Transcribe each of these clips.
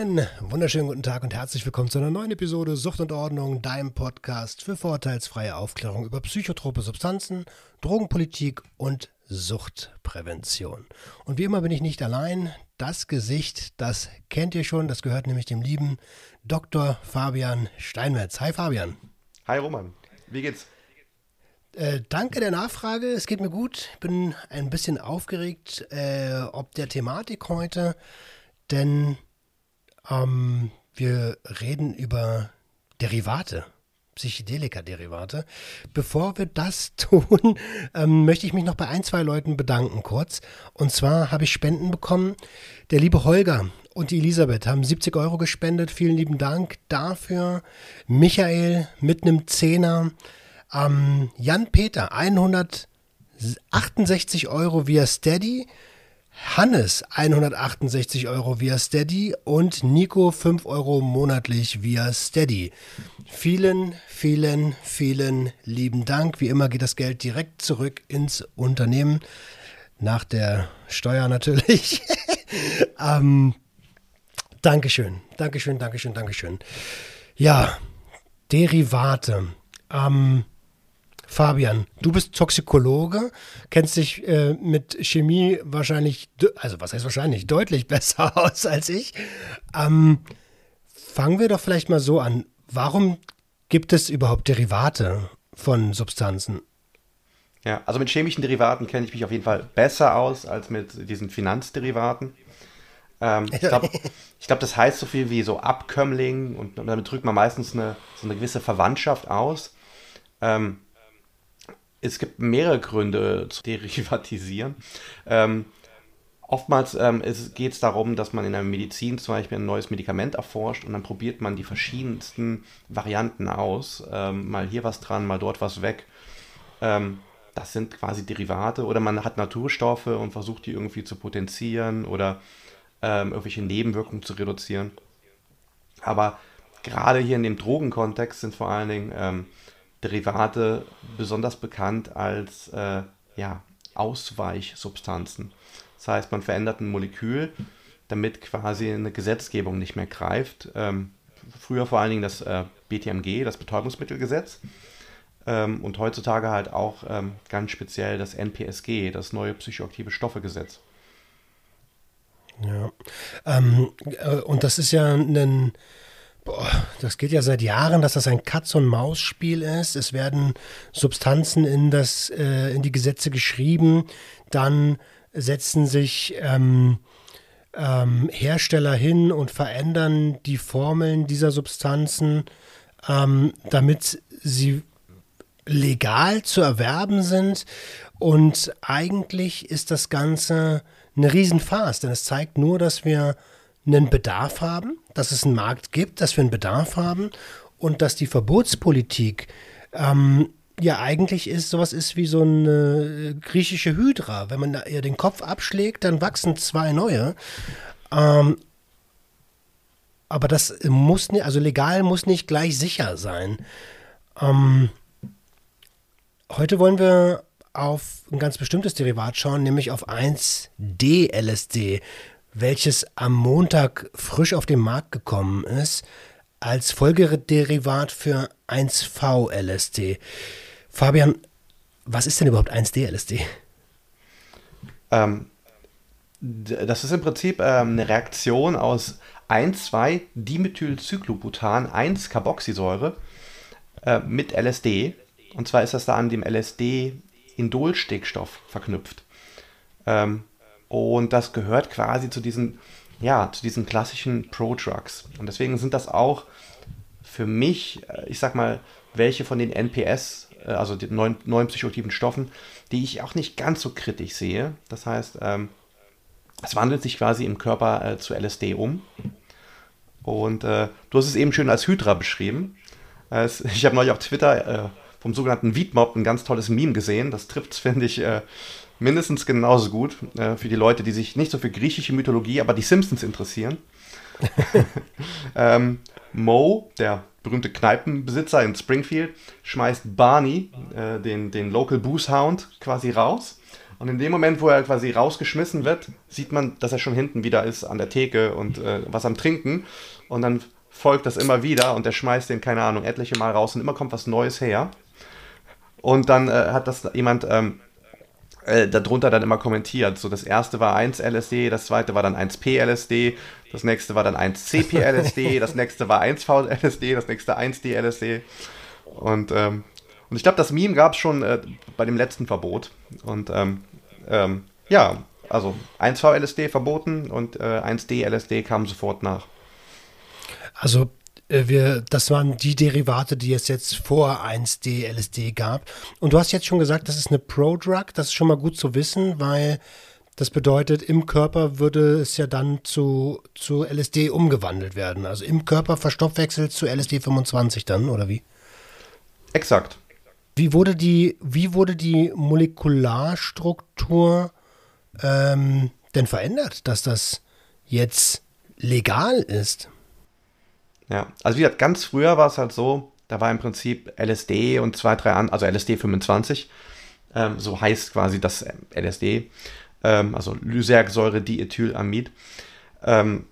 Einen wunderschönen guten Tag und herzlich willkommen zu einer neuen Episode Sucht und Ordnung, deinem Podcast für vorurteilsfreie Aufklärung über psychotrope Substanzen, Drogenpolitik und Suchtprävention. Und wie immer bin ich nicht allein. Das Gesicht, das kennt ihr schon, das gehört nämlich dem lieben Dr. Fabian Steinmetz. Hi Fabian. Hi Roman, wie geht's? Äh, danke der Nachfrage. Es geht mir gut. Ich bin ein bisschen aufgeregt, äh, ob der Thematik heute, denn ähm, wir reden über Derivate, Psychedelika-Derivate. Bevor wir das tun, ähm, möchte ich mich noch bei ein, zwei Leuten bedanken kurz. Und zwar habe ich Spenden bekommen. Der liebe Holger und die Elisabeth haben 70 Euro gespendet. Vielen lieben Dank dafür. Michael mit einem Zehner. Ähm, Jan Peter 168 Euro via Steady. Hannes 168 Euro via Steady und Nico 5 Euro monatlich via Steady. Vielen, vielen, vielen lieben Dank. Wie immer geht das Geld direkt zurück ins Unternehmen. Nach der Steuer natürlich. ähm, Dankeschön, Dankeschön, Dankeschön, Dankeschön. Ja, Derivate. Ähm, Fabian, du bist Toxikologe, kennst dich äh, mit Chemie wahrscheinlich, also was heißt wahrscheinlich, deutlich besser aus als ich. Ähm, fangen wir doch vielleicht mal so an. Warum gibt es überhaupt Derivate von Substanzen? Ja, also mit chemischen Derivaten kenne ich mich auf jeden Fall besser aus als mit diesen Finanzderivaten. Ähm, ich glaube, glaub, das heißt so viel wie so Abkömmling und damit drückt man meistens eine, so eine gewisse Verwandtschaft aus. Ähm, es gibt mehrere Gründe zu derivatisieren. Ähm, oftmals ähm, geht es darum, dass man in der Medizin zum Beispiel ein neues Medikament erforscht und dann probiert man die verschiedensten Varianten aus. Ähm, mal hier was dran, mal dort was weg. Ähm, das sind quasi Derivate oder man hat Naturstoffe und versucht die irgendwie zu potenzieren oder ähm, irgendwelche Nebenwirkungen zu reduzieren. Aber gerade hier in dem Drogenkontext sind vor allen Dingen ähm, Derivate besonders bekannt als äh, ja, Ausweichsubstanzen. Das heißt, man verändert ein Molekül, damit quasi eine Gesetzgebung nicht mehr greift. Ähm, früher vor allen Dingen das äh, BTMG, das Betäubungsmittelgesetz. Ähm, und heutzutage halt auch ähm, ganz speziell das NPSG, das neue psychoaktive Stoffegesetz. Ja. Ähm, äh, und das ist ja ein Boah, das geht ja seit Jahren, dass das ein Katz-und-Maus-Spiel ist. Es werden Substanzen in, das, äh, in die Gesetze geschrieben, dann setzen sich ähm, ähm, Hersteller hin und verändern die Formeln dieser Substanzen, ähm, damit sie legal zu erwerben sind. Und eigentlich ist das Ganze eine Riesenfarce, denn es zeigt nur, dass wir einen Bedarf haben, dass es einen Markt gibt, dass wir einen Bedarf haben und dass die Verbotspolitik ähm, ja eigentlich ist, sowas ist wie so eine griechische Hydra. Wenn man ihr den Kopf abschlägt, dann wachsen zwei neue. Ähm, aber das muss nicht, also legal muss nicht gleich sicher sein. Ähm, heute wollen wir auf ein ganz bestimmtes Derivat schauen, nämlich auf 1D-LSD welches am Montag frisch auf den Markt gekommen ist, als Folgederivat für 1V-LSD. Fabian, was ist denn überhaupt 1D-LSD? Ähm, das ist im Prinzip ähm, eine Reaktion aus 1,2-Dimethylcyclobutan-1-Carboxysäure äh, mit LSD. Und zwar ist das da an dem LSD-Indolstickstoff verknüpft. Ähm, und das gehört quasi zu diesen, ja, zu diesen klassischen Pro-Drugs. Und deswegen sind das auch für mich, äh, ich sag mal, welche von den NPS, äh, also den neuen, neuen psychoaktiven Stoffen, die ich auch nicht ganz so kritisch sehe. Das heißt, ähm, es wandelt sich quasi im Körper äh, zu LSD um. Und äh, du hast es eben schön als Hydra beschrieben. Es, ich habe neulich auf Twitter äh, vom sogenannten Weedmob ein ganz tolles Meme gesehen. Das trifft, finde ich, äh, mindestens genauso gut äh, für die Leute, die sich nicht so für griechische Mythologie, aber die Simpsons interessieren. ähm, Mo, der berühmte Kneipenbesitzer in Springfield, schmeißt Barney, äh, den, den Local Booze Hound, quasi raus. Und in dem Moment, wo er quasi rausgeschmissen wird, sieht man, dass er schon hinten wieder ist an der Theke und äh, was am Trinken. Und dann folgt das immer wieder und er schmeißt den, keine Ahnung, etliche Mal raus und immer kommt was Neues her. Und dann äh, hat das jemand ähm, äh, darunter dann immer kommentiert. So, das erste war 1 LSD, das zweite war dann 1P LSD, das nächste war dann 1CP LSD, das nächste war 1V LSD, das nächste 1D LSD. Und, ähm, und ich glaube, das Meme gab es schon äh, bei dem letzten Verbot. Und ähm, ähm, ja, also 1V LSD verboten und äh, 1D LSD kam sofort nach. Also wir, das waren die Derivate, die es jetzt vor 1D LSD gab. Und du hast jetzt schon gesagt, das ist eine Pro-Drug. Das ist schon mal gut zu wissen, weil das bedeutet, im Körper würde es ja dann zu, zu LSD umgewandelt werden. Also im Körper verstoffwechselt zu LSD 25 dann, oder wie? Exakt. Wie wurde die, wie wurde die Molekularstruktur ähm, denn verändert, dass das jetzt legal ist? Ja, also wie gesagt, ganz früher war es halt so, da war im Prinzip LSD und zwei, drei andere, also LSD 25, ähm, so heißt quasi das LSD, ähm, also Lysergsäure-Diethylamid. Ähm,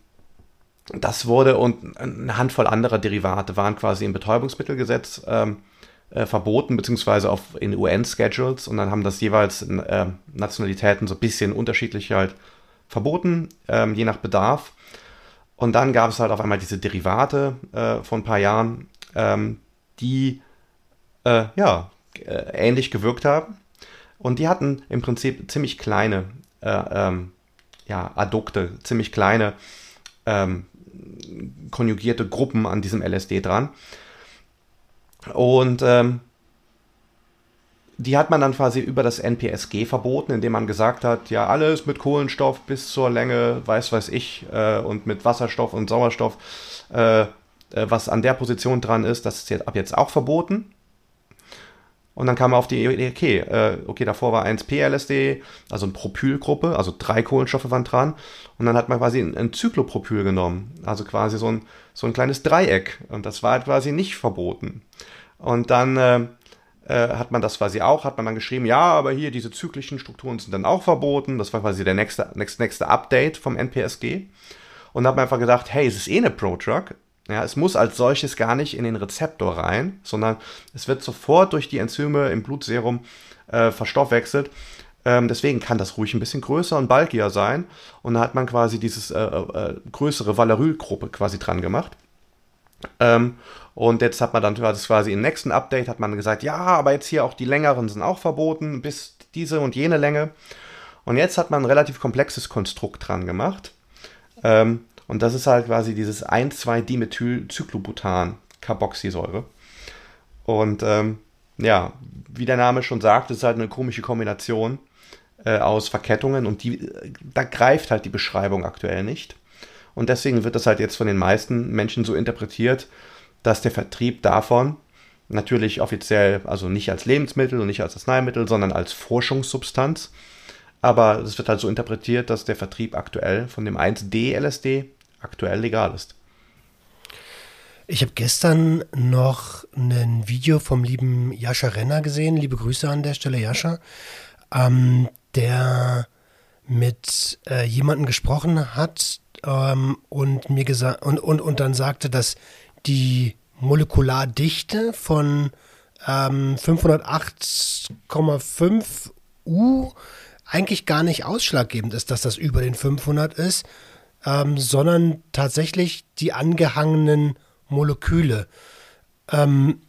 das wurde und eine Handvoll anderer Derivate waren quasi im Betäubungsmittelgesetz ähm, äh, verboten, beziehungsweise auf, in UN-Schedules und dann haben das jeweils äh, Nationalitäten so ein bisschen unterschiedlich halt verboten, ähm, je nach Bedarf. Und dann gab es halt auf einmal diese Derivate äh, vor ein paar Jahren, ähm, die äh, ja äh, ähnlich gewirkt haben. Und die hatten im Prinzip ziemlich kleine äh, ähm, ja, Addukte, ziemlich kleine ähm, konjugierte Gruppen an diesem LSD dran. Und ähm, die hat man dann quasi über das NPSG verboten, indem man gesagt hat, ja, alles mit Kohlenstoff bis zur Länge, weiß weiß ich, äh, und mit Wasserstoff und Sauerstoff, äh, äh, was an der Position dran ist, das ist jetzt ab jetzt auch verboten. Und dann kam man auf die Idee, okay, äh, okay, davor war 1P-LSD, also eine Propylgruppe, also drei Kohlenstoffe waren dran. Und dann hat man quasi ein, ein Zyklopropyl genommen, also quasi so ein, so ein kleines Dreieck. Und das war halt quasi nicht verboten. Und dann äh, hat man das quasi auch, hat man dann geschrieben, ja, aber hier diese zyklischen Strukturen sind dann auch verboten. Das war quasi der nächste, nächste, nächste Update vom NPSG. Und da hat man einfach gedacht, hey, es ist eh eine Pro-Drug, ja, es muss als solches gar nicht in den Rezeptor rein, sondern es wird sofort durch die Enzyme im Blutserum äh, verstoffwechselt. Ähm, deswegen kann das ruhig ein bisschen größer und balkiger sein. Und da hat man quasi dieses äh, äh, größere Valerylgruppe quasi dran gemacht. Ähm, und jetzt hat man dann das quasi im nächsten Update hat man gesagt, ja, aber jetzt hier auch die längeren sind auch verboten, bis diese und jene Länge. Und jetzt hat man ein relativ komplexes Konstrukt dran gemacht. Ähm, und das ist halt quasi dieses 1,2-Dimethylcyclobutan-Carboxysäure. Und ähm, ja, wie der Name schon sagt, ist halt eine komische Kombination äh, aus Verkettungen und die, da greift halt die Beschreibung aktuell nicht. Und deswegen wird das halt jetzt von den meisten Menschen so interpretiert, dass der Vertrieb davon natürlich offiziell, also nicht als Lebensmittel und nicht als Arzneimittel, sondern als Forschungssubstanz. Aber es wird halt so interpretiert, dass der Vertrieb aktuell von dem 1D-LSD aktuell legal ist. Ich habe gestern noch ein Video vom lieben Jascha Renner gesehen. Liebe Grüße an der Stelle, Jascha. Ähm, der mit äh, jemandem gesprochen hat ähm, und mir gesagt und, und, und dann sagte, dass die Molekulardichte von ähm, 508,5 U eigentlich gar nicht ausschlaggebend ist, dass das über den 500 ist, ähm, sondern tatsächlich die angehangenen Moleküle. Ähm,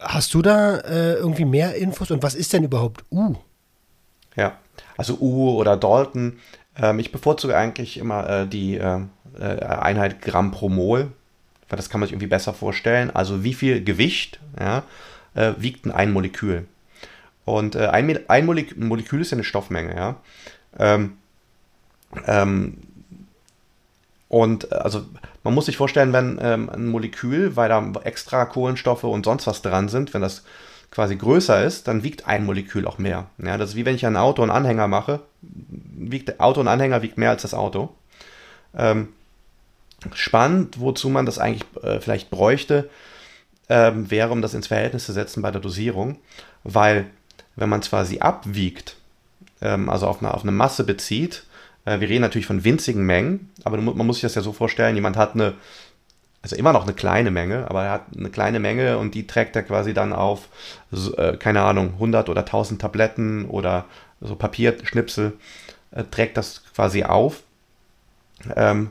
hast du da äh, irgendwie mehr Infos und was ist denn überhaupt U? Ja, also U oder Dalton. Ähm, ich bevorzuge eigentlich immer äh, die äh, äh, Einheit Gramm pro Mol, weil das kann man sich irgendwie besser vorstellen. Also wie viel Gewicht ja, äh, wiegt denn ein Molekül? Und äh, ein, ein Molekül ist ja eine Stoffmenge, ja. Ähm, ähm, und also man muss sich vorstellen, wenn ähm, ein Molekül, weil da extra Kohlenstoffe und sonst was dran sind, wenn das quasi größer ist, dann wiegt ein Molekül auch mehr. Ja, das ist wie wenn ich ein Auto und Anhänger mache, wiegt Auto und Anhänger wiegt mehr als das Auto. Ähm, spannend, wozu man das eigentlich äh, vielleicht bräuchte, ähm, wäre, um das ins Verhältnis zu setzen bei der Dosierung, weil wenn man es quasi abwiegt, ähm, also auf eine, auf eine Masse bezieht, äh, wir reden natürlich von winzigen Mengen, aber man muss sich das ja so vorstellen, jemand hat eine, also immer noch eine kleine Menge, aber er hat eine kleine Menge und die trägt er quasi dann auf, äh, keine Ahnung, 100 oder 1000 Tabletten oder so Papierschnipsel, äh, trägt das quasi auf. Ähm,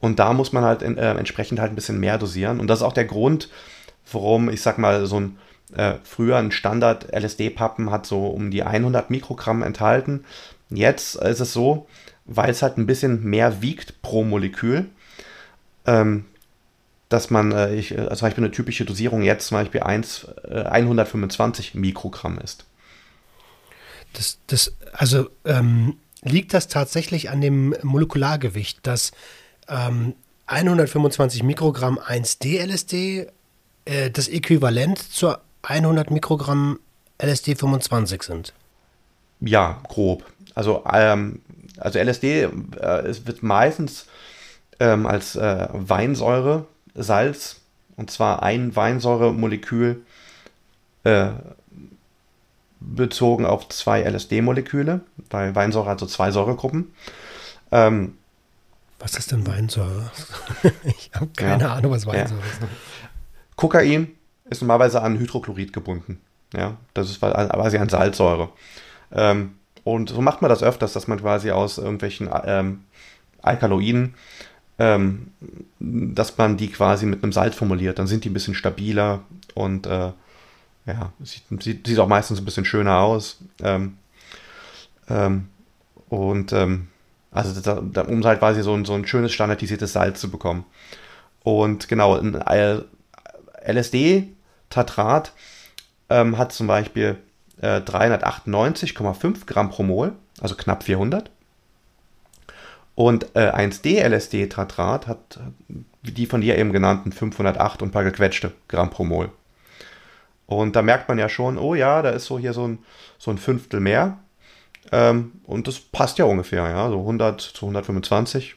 und da muss man halt in, äh, entsprechend halt ein bisschen mehr dosieren. Und das ist auch der Grund, warum, ich sag mal, so ein äh, früher ein Standard LSD-Pappen hat so um die 100 Mikrogramm enthalten. Jetzt ist es so, weil es halt ein bisschen mehr wiegt pro Molekül, ähm, dass man, äh, ich, also zum Beispiel eine typische Dosierung jetzt zum Beispiel 1, äh, 125 Mikrogramm ist. Das, das, also ähm, liegt das tatsächlich an dem Molekulargewicht, dass ähm, 125 Mikrogramm 1D-LSD äh, das Äquivalent zur 100 Mikrogramm LSD 25 sind? Ja, grob. Also, ähm, also LSD äh, es wird meistens ähm, als äh, Weinsäure, Salz, und zwar ein Weinsäuremolekül äh, bezogen auf zwei LSD-Moleküle, weil Weinsäure hat so zwei Säuregruppen. Ähm, was ist denn Weinsäure? ich habe keine ja, Ahnung, was Weinsäure ja. ist. Kokain ist normalerweise an Hydrochlorid gebunden. Ja, das ist quasi an Salzsäure. Ähm, und so macht man das öfters, dass man quasi aus irgendwelchen ähm, Alkaloiden, ähm, dass man die quasi mit einem Salz formuliert. Dann sind die ein bisschen stabiler und äh, ja, sieht, sieht, sieht, auch meistens ein bisschen schöner aus. Ähm, ähm, und ähm, also da, da, um halt quasi so ein, so ein schönes standardisiertes Salz zu bekommen. Und genau, ein LSD-Tatrat ähm, hat zum Beispiel äh, 398,5 Gramm pro Mol, also knapp 400. Und äh, 1D-LSD-Tatrat hat die von dir eben genannten 508 und ein paar gequetschte Gramm pro Mol. Und da merkt man ja schon, oh ja, da ist so hier so ein, so ein Fünftel mehr. Ähm, und das passt ja ungefähr, ja, so 100 zu 125.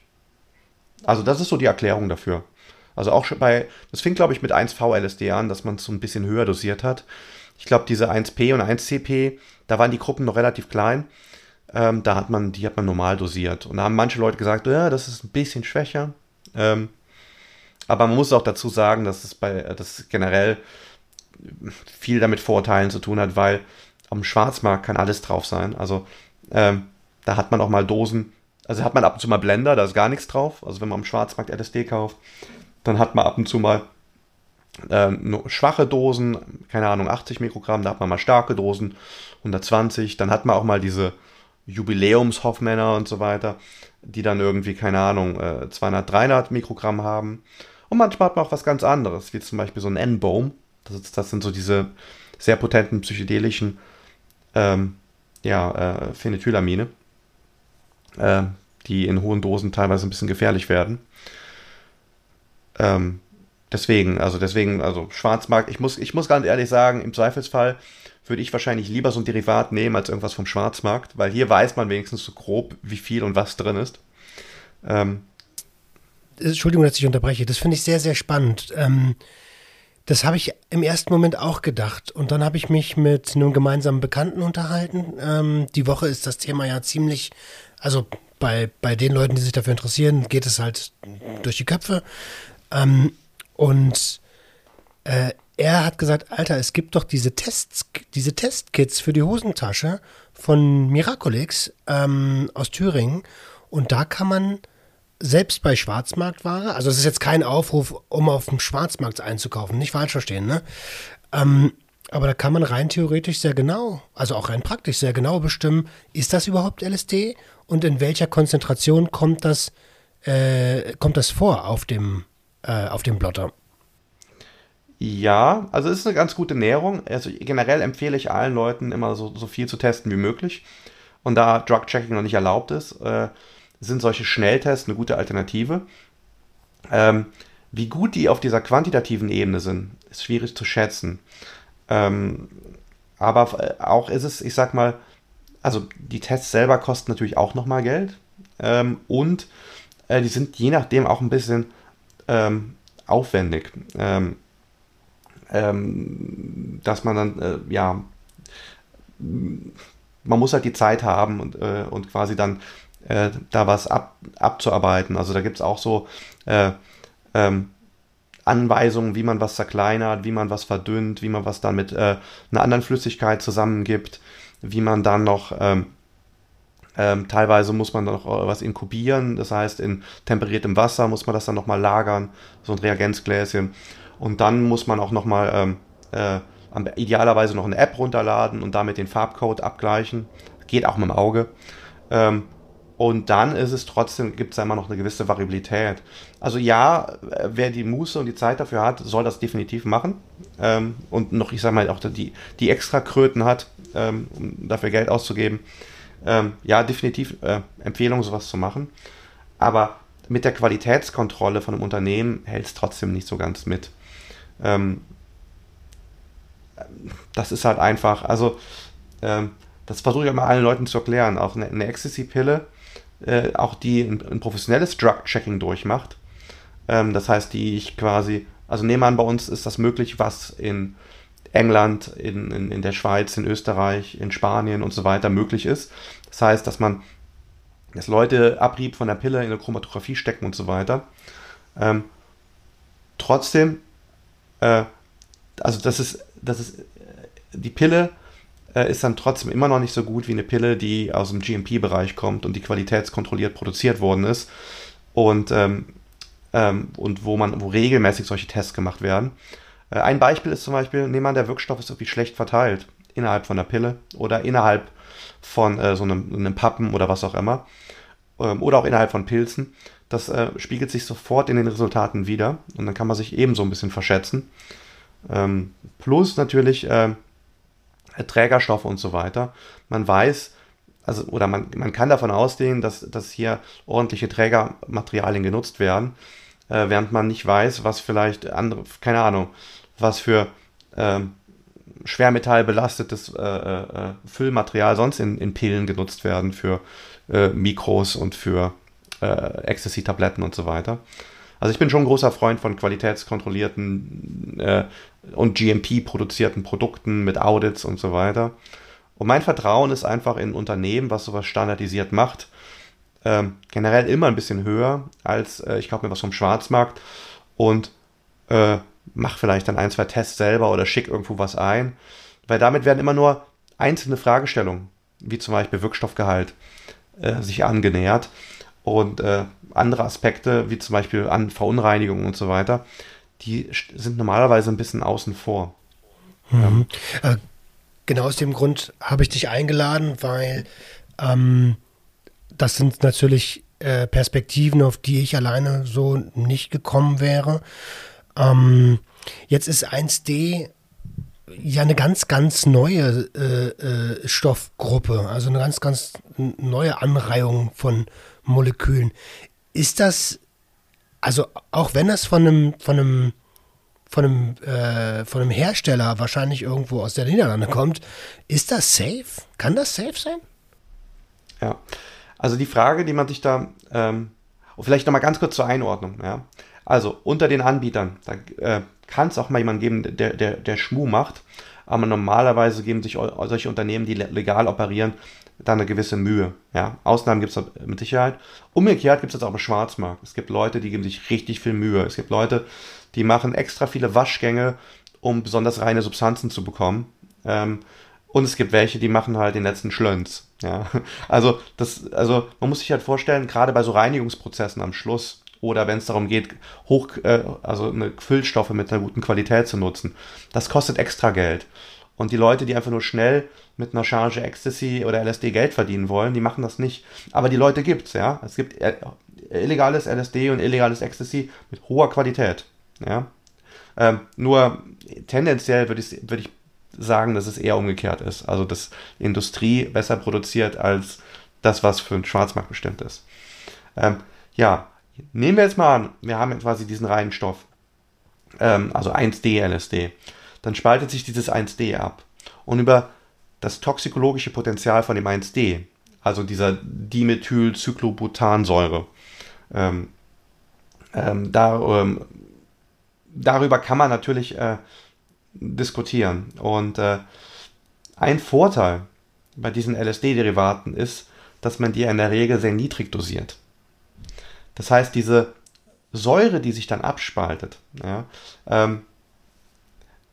Also das ist so die Erklärung dafür. Also auch schon bei, das fing glaube ich mit 1V-LSD an, dass man es so ein bisschen höher dosiert hat. Ich glaube, diese 1P und 1CP, da waren die Gruppen noch relativ klein. Ähm, da hat man, die hat man normal dosiert. Und da haben manche Leute gesagt, ja, das ist ein bisschen schwächer. Ähm, aber man muss auch dazu sagen, dass es bei, das generell viel damit Vorurteilen zu tun hat, weil am Schwarzmarkt kann alles drauf sein. Also ähm, da hat man auch mal Dosen, also hat man ab und zu mal Blender, da ist gar nichts drauf. Also wenn man am Schwarzmarkt LSD kauft, dann hat man ab und zu mal äh, schwache Dosen, keine Ahnung, 80 Mikrogramm, da hat man mal starke Dosen, 120, dann hat man auch mal diese Jubiläumshoffmänner und so weiter, die dann irgendwie, keine Ahnung, äh, 200, 300 Mikrogramm haben. Und manchmal hat man auch was ganz anderes, wie zum Beispiel so ein N-Bohm. Das, das, sind so diese sehr potenten psychedelischen ähm, ja, äh, Phenethylamine, äh, die in hohen Dosen teilweise ein bisschen gefährlich werden. Ähm, deswegen, also deswegen, also Schwarzmarkt, ich muss, ich muss ganz ehrlich sagen, im Zweifelsfall würde ich wahrscheinlich lieber so ein Derivat nehmen als irgendwas vom Schwarzmarkt, weil hier weiß man wenigstens so grob, wie viel und was drin ist. Ähm, Entschuldigung, dass ich unterbreche. Das finde ich sehr, sehr spannend. Ähm, das habe ich im ersten Moment auch gedacht. Und dann habe ich mich mit einem gemeinsamen Bekannten unterhalten. Ähm, die Woche ist das Thema ja ziemlich, also bei, bei den Leuten, die sich dafür interessieren, geht es halt durch die Köpfe. Ähm, und äh, er hat gesagt, Alter, es gibt doch diese Tests, diese Testkits für die Hosentasche von Miraculix ähm, aus Thüringen. Und da kann man selbst bei Schwarzmarktware, also es ist jetzt kein Aufruf, um auf dem Schwarzmarkt einzukaufen, nicht falsch verstehen, ne? Ähm, aber da kann man rein theoretisch sehr genau, also auch rein praktisch sehr genau bestimmen, ist das überhaupt LSD und in welcher Konzentration kommt das, äh, kommt das vor auf dem äh, auf dem Blotter. Ja, also es ist eine ganz gute Näherung. Also generell empfehle ich allen Leuten immer so, so viel zu testen wie möglich. Und da Drug-Checking noch nicht erlaubt ist, äh, sind solche Schnelltests eine gute Alternative. Ähm, wie gut die auf dieser quantitativen Ebene sind, ist schwierig zu schätzen. Ähm, aber äh, auch ist es, ich sag mal, also die Tests selber kosten natürlich auch nochmal Geld. Ähm, und äh, die sind je nachdem auch ein bisschen ähm, aufwendig. Ähm, ähm dass man dann, äh, ja, man muss halt die Zeit haben und, äh, und quasi dann äh, da was ab, abzuarbeiten. Also da gibt es auch so äh, ähm, Anweisungen, wie man was zerkleinert, wie man was verdünnt, wie man was dann mit äh, einer anderen Flüssigkeit zusammengibt, wie man dann noch ähm, ähm, teilweise muss man noch äh, was inkubieren, das heißt in temperiertem Wasser muss man das dann nochmal lagern, so ein Reagenzgläschen. Und dann muss man auch nochmal ähm, äh, idealerweise noch eine App runterladen und damit den Farbcode abgleichen. Geht auch mit dem Auge. Ähm, und dann ist es trotzdem, gibt es immer noch eine gewisse Variabilität. Also ja, wer die Muße und die Zeit dafür hat, soll das definitiv machen. Ähm, und noch, ich sage mal, auch die, die extra Kröten hat, ähm, um dafür Geld auszugeben. Ähm, ja, definitiv äh, Empfehlung, sowas zu machen. Aber mit der Qualitätskontrolle von einem Unternehmen hält es trotzdem nicht so ganz mit. Ähm, das ist halt einfach, also ähm, das versuche ich immer allen Leuten zu erklären. Auch eine, eine Ecstasy-Pille äh, auch die ein, ein professionelles Drug-Checking durchmacht. Ähm, das heißt, die ich quasi, also nehmen an, bei uns ist das möglich, was in England, in, in, in der Schweiz, in Österreich, in Spanien und so weiter möglich ist. Das heißt, dass man, dass Leute Abrieb von der Pille in eine Chromatographie stecken und so weiter. Ähm, trotzdem, äh, also das ist, das ist, die Pille äh, ist dann trotzdem immer noch nicht so gut wie eine Pille, die aus dem GMP-Bereich kommt und die qualitätskontrolliert produziert worden ist und, ähm, ähm, und wo man, wo regelmäßig solche Tests gemacht werden. Äh, ein Beispiel ist zum Beispiel, nehmen wir an, der Wirkstoff ist irgendwie schlecht verteilt innerhalb von der Pille oder innerhalb von äh, so einem, einem, Pappen oder was auch immer ähm, oder auch innerhalb von Pilzen. Das äh, spiegelt sich sofort in den Resultaten wieder und dann kann man sich ebenso ein bisschen verschätzen. Ähm, plus natürlich äh, Trägerstoffe und so weiter. Man weiß, also, oder man, man kann davon ausgehen, dass, dass hier ordentliche Trägermaterialien genutzt werden, äh, während man nicht weiß, was vielleicht andere, keine Ahnung, was für ähm, schwermetallbelastetes äh, äh, Füllmaterial sonst in, in Pillen genutzt werden für äh, Mikros und für äh, Ecstasy-Tabletten und so weiter. Also ich bin schon ein großer Freund von qualitätskontrollierten äh, und GMP-produzierten Produkten mit Audits und so weiter. Und mein Vertrauen ist einfach in Unternehmen, was sowas standardisiert macht, ähm, generell immer ein bisschen höher als äh, ich kaufe mir was vom Schwarzmarkt und äh, mach vielleicht dann ein, zwei Tests selber oder schick irgendwo was ein. Weil damit werden immer nur einzelne Fragestellungen, wie zum Beispiel Wirkstoffgehalt, äh, sich angenähert und äh, andere Aspekte, wie zum Beispiel an Verunreinigungen und so weiter, die sind normalerweise ein bisschen außen vor. Mhm. Ja. Äh, genau aus dem Grund habe ich dich eingeladen, weil ähm, das sind natürlich äh, Perspektiven, auf die ich alleine so nicht gekommen wäre. Ähm, jetzt ist 1D ja eine ganz, ganz neue äh, äh, Stoffgruppe, also eine ganz, ganz neue Anreihung von Molekülen. Ist das, also auch wenn das von einem, von einem, von einem, äh, von einem Hersteller wahrscheinlich irgendwo aus der Niederlande kommt, ist das safe? Kann das safe sein? Ja, also die Frage, die man sich da, ähm, vielleicht nochmal ganz kurz zur Einordnung, ja. Also unter den Anbietern, da äh, kann es auch mal jemanden geben, der, der, der Schmuh macht, aber normalerweise geben sich solche Unternehmen, die legal operieren, da eine gewisse Mühe. Ja? Ausnahmen gibt es mit Sicherheit. Umgekehrt gibt es jetzt auch im Schwarzmarkt. Es gibt Leute, die geben sich richtig viel Mühe. Es gibt Leute, die machen extra viele Waschgänge, um besonders reine Substanzen zu bekommen. Ähm, und es gibt welche, die machen halt den letzten Schlönz. Ja? Also, das, also man muss sich halt vorstellen, gerade bei so Reinigungsprozessen am Schluss oder wenn es darum geht, hoch, äh, also eine Füllstoffe mit einer guten Qualität zu nutzen, das kostet extra Geld. Und die Leute, die einfach nur schnell mit einer Charge Ecstasy oder LSD Geld verdienen wollen, die machen das nicht. Aber die Leute gibt's, ja. Es gibt äh, illegales LSD und illegales Ecstasy mit hoher Qualität, ja. Ähm, nur tendenziell würde ich, würd ich sagen, dass es eher umgekehrt ist. Also, dass Industrie besser produziert als das, was für den Schwarzmarkt bestimmt ist. Ähm, ja, nehmen wir jetzt mal an, wir haben quasi diesen reinen Stoff, ähm, also 1D-LSD dann spaltet sich dieses 1D ab. und über das toxikologische Potenzial von dem 1D, also dieser Dimethylcyclobutansäure. Ähm, ähm, da, ähm, darüber kann man natürlich äh, diskutieren. Und äh, ein Vorteil bei diesen LSD-Derivaten ist, dass man die in der Regel sehr niedrig dosiert. Das heißt, diese Säure, die sich dann abspaltet, ja, ähm,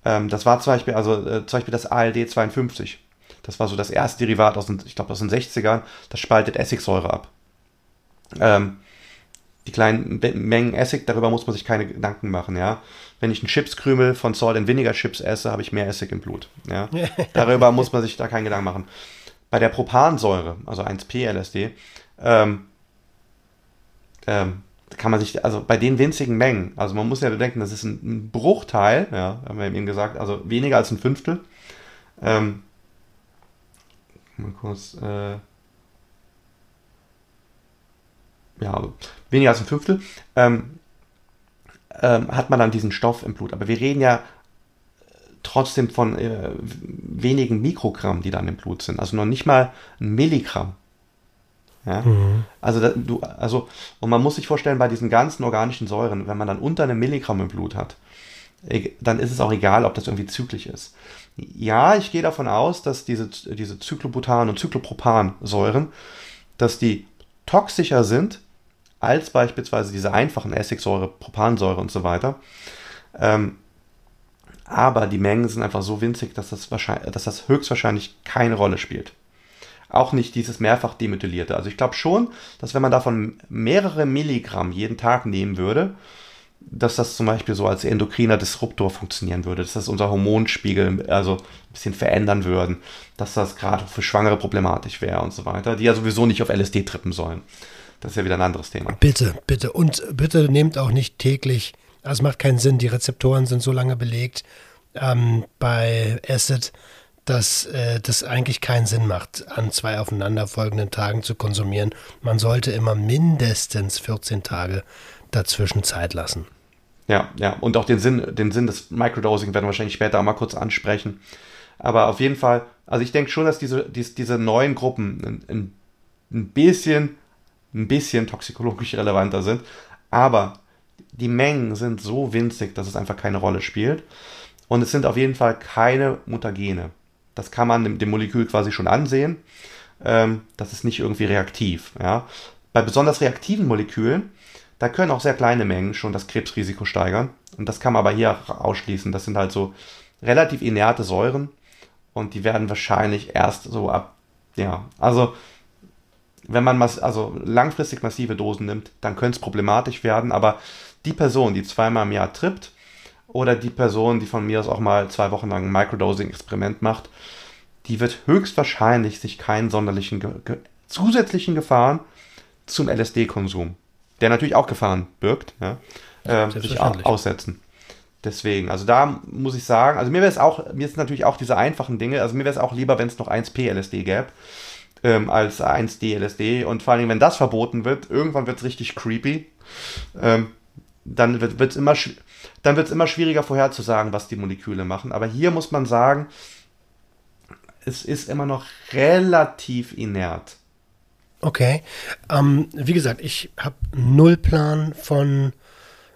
ähm, das war zum Beispiel, also äh, zum Beispiel das ALD 52. Das war so das erste Derivat aus den, ich glaube, aus den 60ern. Das spaltet Essigsäure ab. Ähm, die kleinen Mengen Essig, darüber muss man sich keine Gedanken machen, ja. Wenn ich einen Chipskrümel von Salt and Vinegar Chips esse, habe ich mehr Essig im Blut, ja. darüber muss man sich da keinen Gedanken machen. Bei der Propansäure, also 1P-LSD, ähm, ähm, kann man sich, also bei den winzigen Mengen, also man muss ja bedenken, das ist ein, Bruchteil, ja, haben wir eben gesagt, also weniger als ein Fünftel. Ähm, mal kurz, äh, ja, weniger als ein Fünftel, ähm, ähm, hat man dann diesen Stoff im Blut. Aber wir reden ja trotzdem von äh, wenigen Mikrogramm, die dann im Blut sind. Also noch nicht mal ein Milligramm. Ja? Mhm. Also, da, du, also, und man muss sich vorstellen, bei diesen ganzen organischen Säuren, wenn man dann unter einem Milligramm im Blut hat, dann ist es auch egal, ob das irgendwie zyklisch ist. Ja, ich gehe davon aus, dass diese, diese Cyclobutan- und Cyclopropan-Säuren, dass die toxischer sind als beispielsweise diese einfachen Essigsäure, Propansäure und so weiter. Ähm, aber die Mengen sind einfach so winzig, dass das, wahrscheinlich, dass das höchstwahrscheinlich keine Rolle spielt. Auch nicht dieses mehrfach demethylierte. Also ich glaube schon, dass wenn man davon mehrere Milligramm jeden Tag nehmen würde, dass das zum Beispiel so als endokriner Disruptor funktionieren würde, dass das unser Hormonspiegel also ein bisschen verändern würden, dass das gerade für Schwangere problematisch wäre und so weiter, die ja sowieso nicht auf LSD trippen sollen. Das ist ja wieder ein anderes Thema. Bitte, bitte. Und bitte nehmt auch nicht täglich, also es macht keinen Sinn, die Rezeptoren sind so lange belegt ähm, bei Acid, dass äh, das eigentlich keinen Sinn macht, an zwei aufeinanderfolgenden Tagen zu konsumieren. Man sollte immer mindestens 14 Tage dazwischen Zeit lassen. Ja, ja, und auch den Sinn, den Sinn des Microdosing werden wir wahrscheinlich später auch mal kurz ansprechen. Aber auf jeden Fall, also ich denke schon, dass diese, diese, diese neuen Gruppen ein, ein bisschen, ein bisschen toxikologisch relevanter sind. Aber die Mengen sind so winzig, dass es einfach keine Rolle spielt. Und es sind auf jeden Fall keine Mutagene. Das kann man dem, Molekül quasi schon ansehen. Ähm, das ist nicht irgendwie reaktiv. Ja. Bei besonders reaktiven Molekülen, da können auch sehr kleine Mengen schon das Krebsrisiko steigern. Und das kann man aber hier ausschließen. Das sind halt so relativ inerte Säuren. Und die werden wahrscheinlich erst so ab, ja, also wenn man mass also langfristig massive Dosen nimmt, dann könnte es problematisch werden. Aber die Person, die zweimal im Jahr trippt, oder die Person, die von mir aus auch mal zwei Wochen lang ein Microdosing-Experiment macht, die wird höchstwahrscheinlich sich keinen sonderlichen ge zusätzlichen Gefahren zum LSD-Konsum, der natürlich auch Gefahren birgt, ja, äh, sich aussetzen. Deswegen, also da muss ich sagen, also mir wäre es auch, mir ist natürlich auch diese einfachen Dinge, also mir wäre es auch lieber, wenn es noch 1P LSD gäbe, ähm, als 1D LSD und vor allem, wenn das verboten wird, irgendwann wird es richtig creepy. Ähm, dann wird es immer, dann wird es immer schwieriger vorherzusagen, was die Moleküle machen. Aber hier muss man sagen, es ist immer noch relativ inert. Okay. Ähm, wie gesagt, ich habe null Plan von.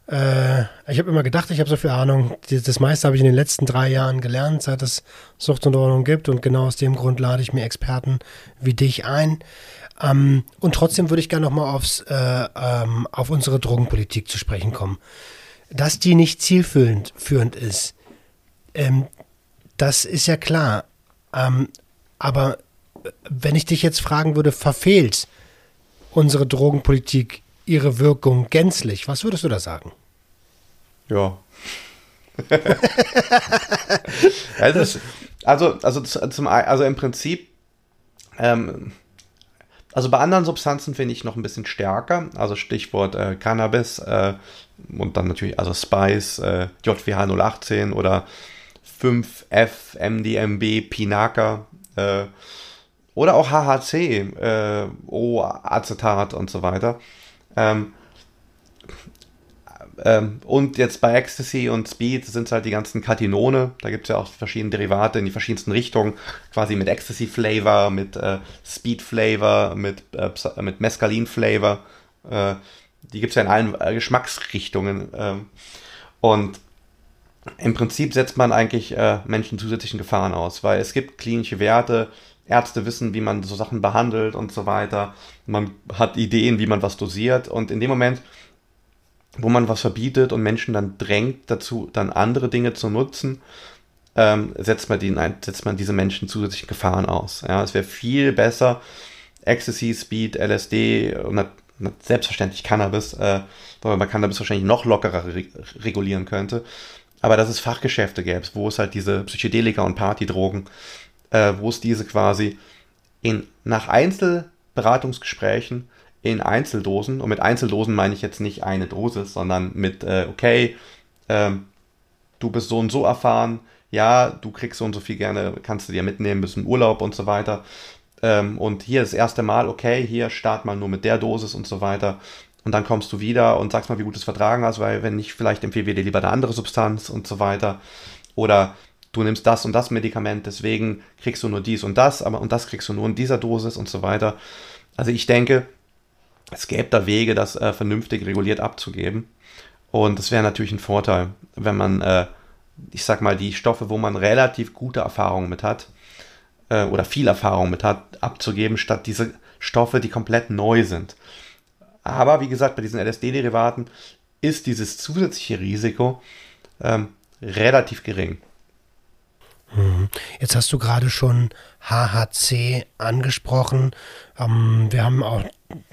Äh, ich habe immer gedacht, ich habe so viel Ahnung. Das meiste habe ich in den letzten drei Jahren gelernt, seit es Sucht und Ordnung gibt. Und genau aus dem Grund lade ich mir Experten wie dich ein. Ähm, und trotzdem würde ich gerne nochmal äh, ähm, auf unsere Drogenpolitik zu sprechen kommen. Dass die nicht zielführend führend ist, ähm, das ist ja klar. Ähm, aber wenn ich dich jetzt fragen würde, verfehlt unsere Drogenpolitik ihre Wirkung gänzlich, was würdest du da sagen? Ja. also, also, also, zum, also im Prinzip ähm, also bei anderen Substanzen finde ich noch ein bisschen stärker. Also Stichwort äh, Cannabis äh, und dann natürlich also Spice, äh, JWH 018 oder 5F, MDMB, Pinaka äh, oder auch HHC, äh, O-Acetat und so weiter. Ähm, ähm, und jetzt bei Ecstasy und Speed sind es halt die ganzen Katinone. Da gibt es ja auch verschiedene Derivate in die verschiedensten Richtungen. Quasi mit Ecstasy-Flavor, mit äh, Speed-Flavor, mit, äh, mit Mescalin-Flavor. Äh, die gibt es ja in allen äh, Geschmacksrichtungen. Ähm, und im Prinzip setzt man eigentlich äh, Menschen zusätzlichen Gefahren aus, weil es gibt klinische Werte, Ärzte wissen, wie man so Sachen behandelt und so weiter. Man hat Ideen, wie man was dosiert. Und in dem Moment, wo man was verbietet und Menschen dann drängt dazu, dann andere Dinge zu nutzen, ähm, setzt, man die, setzt man diese Menschen zusätzlichen Gefahren aus. Ja, es wäre viel besser, Ecstasy, Speed, LSD und selbstverständlich Cannabis, äh, weil man Cannabis wahrscheinlich noch lockerer re regulieren könnte. Aber dass es Fachgeschäfte gäbe, wo es halt diese Psychedelika und Partydrogen, äh, wo es diese quasi in, nach Einzelberatungsgesprächen in Einzeldosen, und mit Einzeldosen meine ich jetzt nicht eine Dosis, sondern mit, äh, okay, ähm, du bist so und so erfahren, ja, du kriegst so und so viel gerne, kannst du dir mitnehmen, bist im Urlaub und so weiter. Ähm, und hier das erste Mal, okay, hier start mal nur mit der Dosis und so weiter. Und dann kommst du wieder und sagst mal, wie gut du es vertragen hast, weil wenn nicht, vielleicht empfehlen wir dir lieber eine andere Substanz und so weiter. Oder du nimmst das und das Medikament, deswegen kriegst du nur dies und das, aber und das kriegst du nur in dieser Dosis und so weiter. Also ich denke, es gäbe da Wege, das äh, vernünftig reguliert abzugeben. Und das wäre natürlich ein Vorteil, wenn man, äh, ich sag mal, die Stoffe, wo man relativ gute Erfahrungen mit hat, äh, oder viel Erfahrung mit hat, abzugeben, statt diese Stoffe, die komplett neu sind. Aber wie gesagt, bei diesen LSD-Derivaten ist dieses zusätzliche Risiko ähm, relativ gering. Mhm. Jetzt hast du gerade schon HHC angesprochen. Ähm, wir haben auch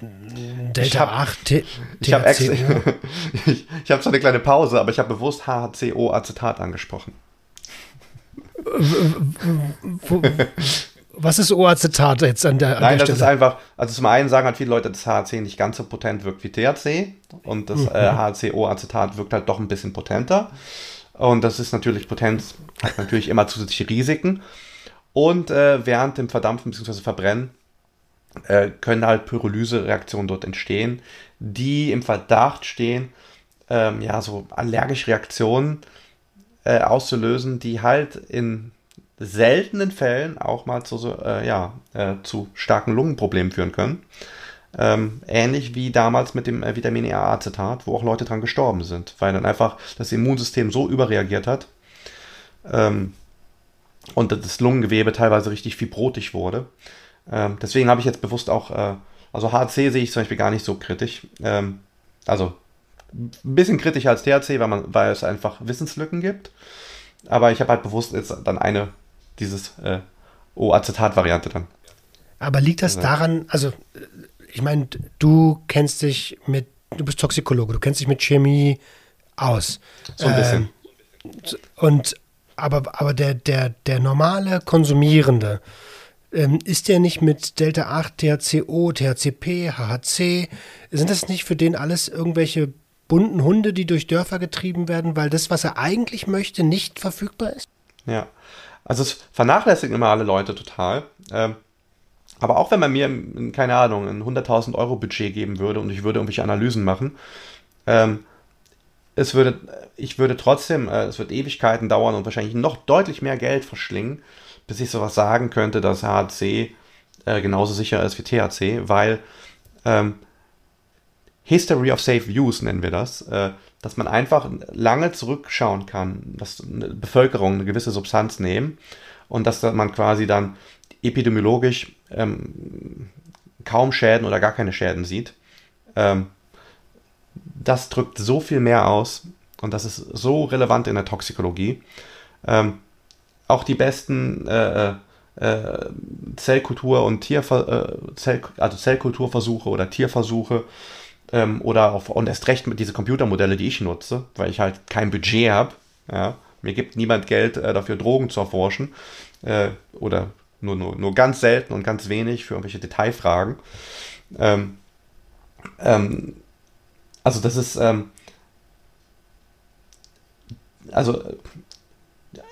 Delta ich hab, 8 T Ich habe ich, ich hab so eine kleine Pause, aber ich habe bewusst HHCO-Acetat angesprochen. Was ist O-Acetat jetzt an der, an Nein, der das ist einfach, also zum einen sagen halt viele Leute, dass HAC nicht ganz so potent wirkt wie THC und das mhm. äh, HACO-Acetat wirkt halt doch ein bisschen potenter. Und das ist natürlich Potenz, hat natürlich immer zusätzliche Risiken. Und äh, während dem Verdampfen bzw. Verbrennen äh, können halt Pyrolyse-Reaktionen dort entstehen, die im Verdacht stehen, ähm, ja, so allergische Reaktionen äh, auszulösen, die halt in seltenen Fällen auch mal zu, so, äh, ja, äh, zu starken Lungenproblemen führen können. Ähm, ähnlich wie damals mit dem äh, Vitamin E-Acetat, wo auch Leute dran gestorben sind, weil dann einfach das Immunsystem so überreagiert hat ähm, und das Lungengewebe teilweise richtig fibrotisch wurde. Ähm, deswegen habe ich jetzt bewusst auch, äh, also HC sehe ich zum Beispiel gar nicht so kritisch. Ähm, also ein bisschen kritischer als THC, weil, man, weil es einfach Wissenslücken gibt. Aber ich habe halt bewusst jetzt dann eine, dieses äh, O-Acetat-Variante dann. Aber liegt das daran, also ich meine, du kennst dich mit, du bist Toxikologe, du kennst dich mit Chemie aus. So ein bisschen. Ähm, und aber, aber der, der, der normale Konsumierende, ähm, ist der nicht mit Delta 8, THCO, THCP, HHC, sind das nicht für den alles irgendwelche bunten Hunde, die durch Dörfer getrieben werden, weil das, was er eigentlich möchte, nicht verfügbar ist? Ja, also es vernachlässigen immer alle Leute total. Ähm, aber auch wenn man mir, keine Ahnung, ein 100.000 Euro Budget geben würde und ich würde irgendwelche Analysen machen, ähm, es würde, ich würde trotzdem, äh, es wird Ewigkeiten dauern und wahrscheinlich noch deutlich mehr Geld verschlingen, bis ich sowas sagen könnte, dass HC äh, genauso sicher ist wie THC, weil ähm, History of Safe Use nennen wir das, äh, dass man einfach lange zurückschauen kann, dass eine Bevölkerung eine gewisse Substanz nehmen und dass man quasi dann epidemiologisch ähm, kaum Schäden oder gar keine Schäden sieht. Ähm, das drückt so viel mehr aus und das ist so relevant in der Toxikologie. Ähm, auch die besten äh, äh, Zellkultur- und Tierver äh, Zell also Zellkulturversuche oder Tierversuche ähm, oder auf, und erst recht mit diese Computermodelle, die ich nutze, weil ich halt kein Budget habe. Ja? Mir gibt niemand Geld äh, dafür, Drogen zu erforschen äh, oder nur, nur, nur ganz selten und ganz wenig für irgendwelche Detailfragen. Ähm, ähm, also das ist, ähm, also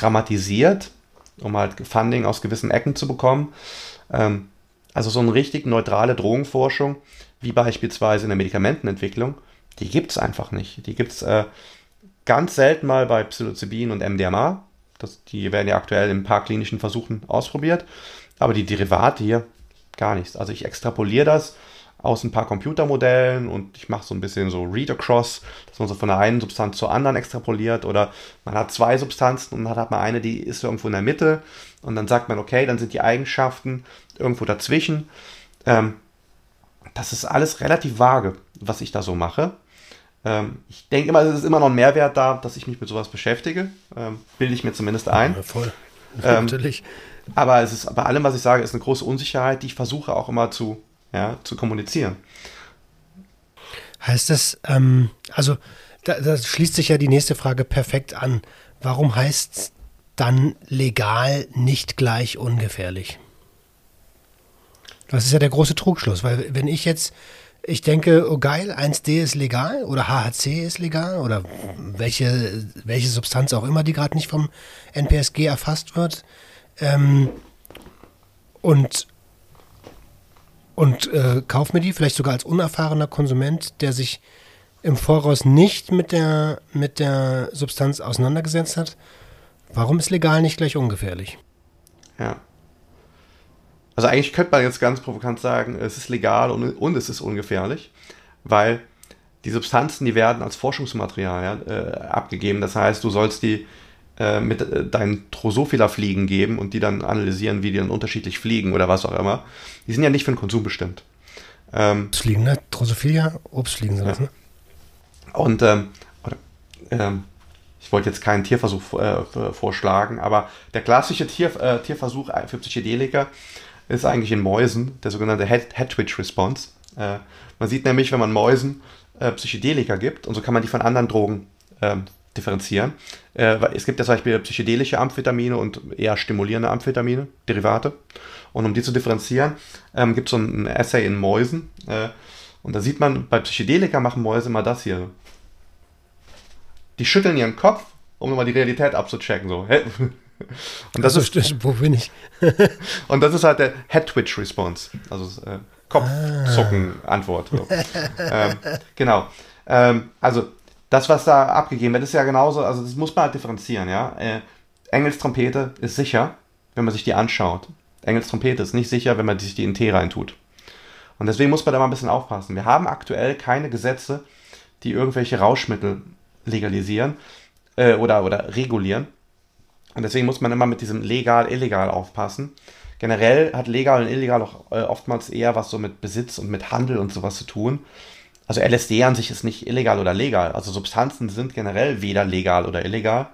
dramatisiert, um halt Funding aus gewissen Ecken zu bekommen. Ähm, also so eine richtig neutrale Drogenforschung, wie beispielsweise in der Medikamentenentwicklung, die gibt es einfach nicht. Die gibt es äh, ganz selten mal bei Psilocybin und MDMA. Das, die werden ja aktuell in ein paar klinischen Versuchen ausprobiert. Aber die Derivate hier, gar nichts. Also ich extrapoliere das aus ein paar Computermodellen und ich mache so ein bisschen so Read-Across, dass man so von der einen Substanz zur anderen extrapoliert oder man hat zwei Substanzen und dann hat man eine, die ist irgendwo in der Mitte und dann sagt man, okay, dann sind die Eigenschaften irgendwo dazwischen. Ähm, das ist alles relativ vage, was ich da so mache. Ähm, ich denke immer, es ist immer noch ein Mehrwert da, dass ich mich mit sowas beschäftige. Ähm, bilde ich mir zumindest ein. Ja, voll. Ähm, Natürlich. Aber es ist bei allem, was ich sage, ist eine große Unsicherheit, die ich versuche auch immer zu Heißt das, ähm, also da, da, schließt sich ja die nächste Frage perfekt an. Warum heißt es dann legal nicht gleich ungefährlich? Das ist ja der große Trugschluss, weil wenn ich jetzt, ich denke, oh geil, 1D ist legal oder HHC ist legal oder welche, welche Substanz auch immer, die gerade nicht vom NPSG erfasst wird. Ähm, und und äh, kauf mir die, vielleicht sogar als unerfahrener Konsument, der sich im Voraus nicht mit der, mit der Substanz auseinandergesetzt hat. Warum ist legal nicht gleich ungefährlich? Ja. Also eigentlich könnte man jetzt ganz provokant sagen, es ist legal und, und es ist ungefährlich, weil die Substanzen, die werden als Forschungsmaterial ja, äh, abgegeben. Das heißt, du sollst die äh, mit äh, deinen Drosophila-Fliegen geben und die dann analysieren, wie die dann unterschiedlich fliegen oder was auch immer. Die sind ja nicht für den Konsum bestimmt. Ähm, Fliegen, ne? Drosophila, Obstfliegen sind ja. das, ne? Und ähm, oder, ähm, ich wollte jetzt keinen Tierversuch äh, vorschlagen, aber der klassische Tier, äh, Tierversuch für Psychedelika ist eigentlich in Mäusen, der sogenannte Head-Twitch-Response. Äh, man sieht nämlich, wenn man Mäusen äh, Psychedelika gibt, und so kann man die von anderen Drogen ähm, differenzieren. Äh, es gibt ja zum Beispiel psychedelische Amphetamine und eher stimulierende Amphetamine, Derivate. Und um die zu differenzieren, ähm, gibt es so ein Essay in Mäusen. Äh, und da sieht man, bei Psychedelika machen Mäuse mal das hier. Die schütteln ihren Kopf, um mal die Realität abzuchecken. So. Und das also, ist, wo bin ich? und das ist halt der Head-Twitch-Response, also äh, Kopfzucken-Antwort. So. ähm, genau. Ähm, also das, was da abgegeben wird, ist ja genauso, also das muss man halt differenzieren, ja. Äh, Engels Trompete ist sicher, wenn man sich die anschaut. Engels Trompete ist nicht sicher, wenn man sich die in Tee reintut. Und deswegen muss man da mal ein bisschen aufpassen. Wir haben aktuell keine Gesetze, die irgendwelche Rauschmittel legalisieren äh, oder, oder regulieren. Und deswegen muss man immer mit diesem legal, illegal aufpassen. Generell hat legal und illegal auch äh, oftmals eher was so mit Besitz und mit Handel und sowas zu tun also LSD an sich ist nicht illegal oder legal. Also Substanzen sind generell weder legal oder illegal,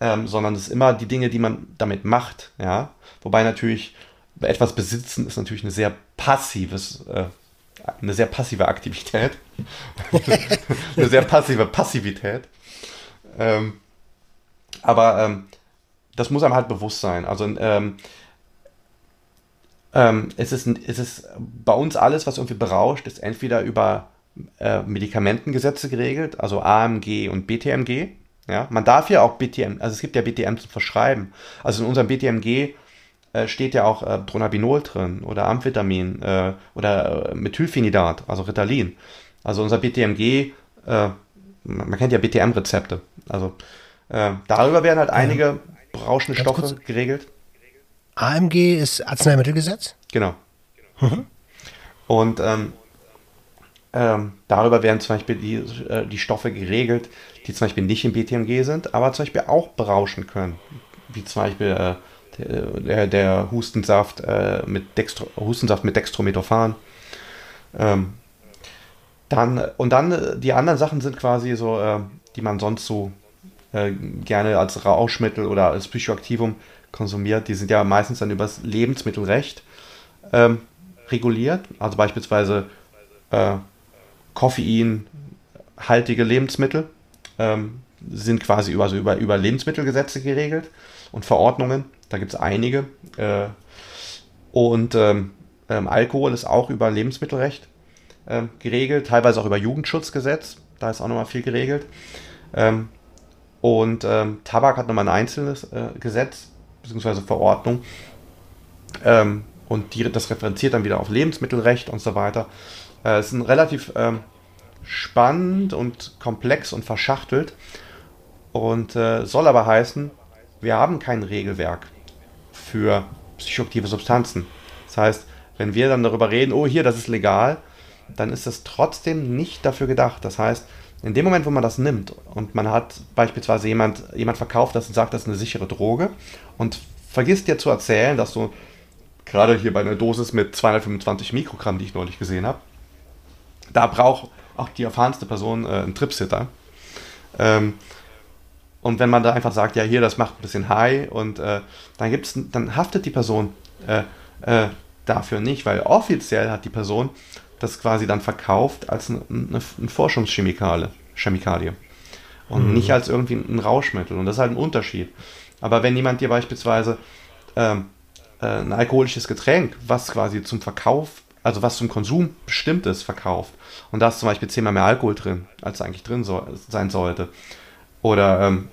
ähm, sondern es ist immer die Dinge, die man damit macht. Ja? Wobei natürlich etwas besitzen ist natürlich eine sehr passives, äh, eine sehr passive Aktivität. eine sehr passive Passivität. Ähm, aber ähm, das muss einem halt bewusst sein. Also ähm, ähm, es, ist, es ist bei uns alles, was irgendwie berauscht, ist entweder über äh, Medikamentengesetze geregelt, also AMG und BTMG. Ja, man darf ja auch BTM, also es gibt ja BTM zu verschreiben. Also in unserem BTMG äh, steht ja auch äh, Dronabinol drin oder Amphetamin äh, oder äh, Methylphenidat, also Ritalin. Also unser BTMG, äh, man kennt ja BTM-Rezepte. Also darüber werden halt einige berauschende Stoffe kurz. geregelt. AMG ist Arzneimittelgesetz? Genau. Mhm. Und ähm, ähm, darüber werden zum Beispiel die, äh, die Stoffe geregelt, die zum Beispiel nicht im BTMG sind, aber zum Beispiel auch berauschen können. Wie zum Beispiel äh, der, der, Hustensaft, äh, mit Dextro, Hustensaft mit Dextrometophan. Ähm, dann, und dann äh, die anderen Sachen sind quasi so, äh, die man sonst so äh, gerne als Rauschmittel oder als Psychoaktivum konsumiert. Die sind ja meistens dann übers Lebensmittelrecht ähm, reguliert. Also beispielsweise äh, koffeinhaltige Lebensmittel. ähm, sind quasi über, also über, über Lebensmittelgesetze geregelt und Verordnungen. Da gibt es einige. Äh, und ähm, ähm, Alkohol ist auch über Lebensmittelrecht ähm, geregelt, teilweise auch über Jugendschutzgesetz. Da ist auch nochmal viel geregelt. Ähm, und ähm, Tabak hat nochmal ein einzelnes äh, Gesetz bzw. Verordnung. Und die, das referenziert dann wieder auf Lebensmittelrecht und so weiter. Äh, es ist relativ ähm, spannend und komplex und verschachtelt und äh, soll aber heißen, wir haben kein Regelwerk für psychoaktive Substanzen. Das heißt, wenn wir dann darüber reden, oh hier, das ist legal, dann ist das trotzdem nicht dafür gedacht. Das heißt, in dem Moment, wo man das nimmt und man hat beispielsweise jemand, jemand verkauft das und sagt, das ist eine sichere Droge und vergisst dir zu erzählen, dass du gerade hier bei einer Dosis mit 225 Mikrogramm, die ich neulich gesehen habe, da braucht auch die erfahrenste Person äh, einen Tripsitter. Ähm, und wenn man da einfach sagt, ja, hier, das macht ein bisschen High und äh, dann gibt's, dann haftet die Person äh, äh, dafür nicht, weil offiziell hat die Person das quasi dann verkauft als eine, eine, eine Forschungschemikalie Chemikalie. Und mhm. nicht als irgendwie ein Rauschmittel. Und das ist halt ein Unterschied. Aber wenn jemand dir beispielsweise ähm, äh, ein alkoholisches Getränk, was quasi zum Verkauf, also was zum Konsum bestimmt ist, verkauft, und da ist zum Beispiel zehnmal mehr Alkohol drin, als eigentlich drin so, sein sollte, oder ähm,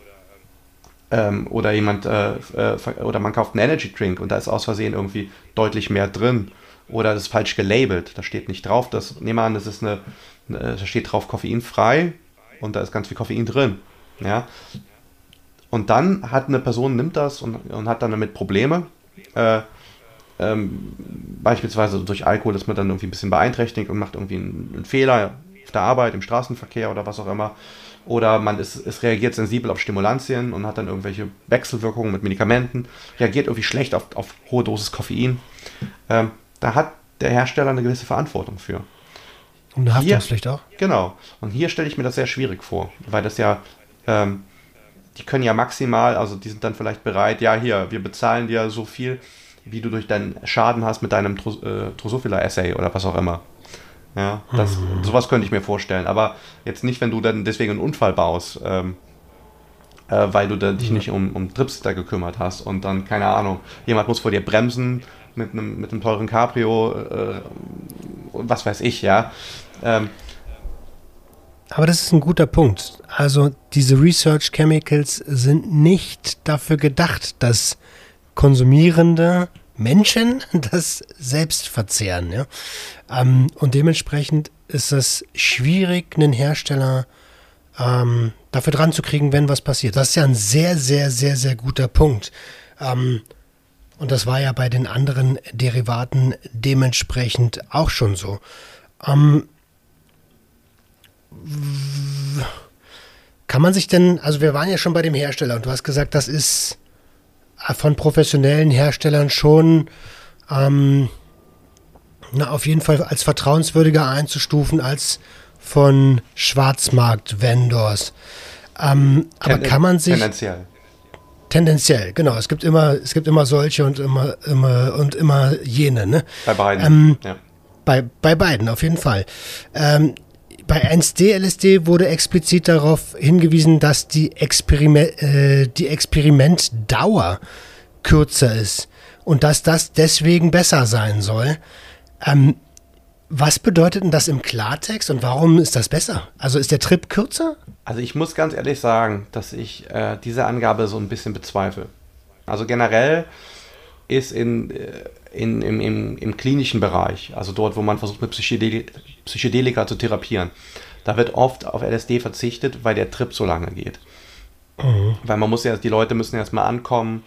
ähm, oder jemand äh, äh, oder man kauft einen Energy Drink und da ist aus Versehen irgendwie deutlich mehr drin oder das ist falsch gelabelt. Da steht nicht drauf, das nehmen wir an, das ist eine, eine, da steht drauf koffeinfrei und da ist ganz viel Koffein drin. Ja. Und dann hat eine Person, nimmt das und, und hat dann damit Probleme. Äh, ähm, beispielsweise durch Alkohol ist man dann irgendwie ein bisschen beeinträchtigt und macht irgendwie einen, einen, Fehler auf der Arbeit, im Straßenverkehr oder was auch immer. Oder man ist, ist reagiert sensibel auf Stimulantien und hat dann irgendwelche Wechselwirkungen mit Medikamenten, reagiert irgendwie schlecht auf, auf hohe Dosis Koffein. Ähm, da hat der Hersteller eine gewisse Verantwortung für. Und eine Haftungspflicht auch? Genau. Und hier stelle ich mir das sehr schwierig vor, weil das ja, ähm, die können ja maximal, also die sind dann vielleicht bereit, ja hier, wir bezahlen dir so viel, wie du durch deinen Schaden hast mit deinem Dros äh, Drosophila-Essay oder was auch immer. Ja, das, mhm. sowas könnte ich mir vorstellen. Aber jetzt nicht, wenn du dann deswegen einen Unfall baust, ähm, äh, weil du dich mhm. nicht um, um Tripsitter gekümmert hast und dann, keine Ahnung, jemand muss vor dir bremsen mit einem, mit einem teuren Cabrio, äh, was weiß ich, ja. Ähm, aber das ist ein guter Punkt. Also diese Research Chemicals sind nicht dafür gedacht, dass Konsumierende Menschen das selbst verzehren. Ja? Ähm, und dementsprechend ist es schwierig, einen Hersteller ähm, dafür dran zu kriegen, wenn was passiert. Das ist ja ein sehr, sehr, sehr, sehr guter Punkt. Ähm, und das war ja bei den anderen Derivaten dementsprechend auch schon so. Ähm, kann man sich denn, also wir waren ja schon bei dem Hersteller und du hast gesagt, das ist von professionellen Herstellern schon ähm, na, auf jeden Fall als vertrauenswürdiger einzustufen als von Schwarzmarkt-Vendors. Ähm, aber kann man sich. Tendenziell. Tendenziell, genau. Es gibt immer, es gibt immer solche und immer, immer und immer jene, ne? Bei beiden. Ähm, ja. Bei, bei beiden, auf jeden Fall. Ähm, bei 1D-LSD wurde explizit darauf hingewiesen, dass die, Experiment, äh, die Experimentdauer kürzer ist und dass das deswegen besser sein soll. Ähm, was bedeutet denn das im Klartext und warum ist das besser? Also ist der Trip kürzer? Also ich muss ganz ehrlich sagen, dass ich äh, diese Angabe so ein bisschen bezweifle. Also generell ist in, äh, in, im, im, im klinischen Bereich, also dort, wo man versucht, mit Psychedelik Psychedelika zu therapieren, da wird oft auf LSD verzichtet, weil der Trip so lange geht. Mhm. Weil man muss ja, die Leute müssen erstmal ankommen.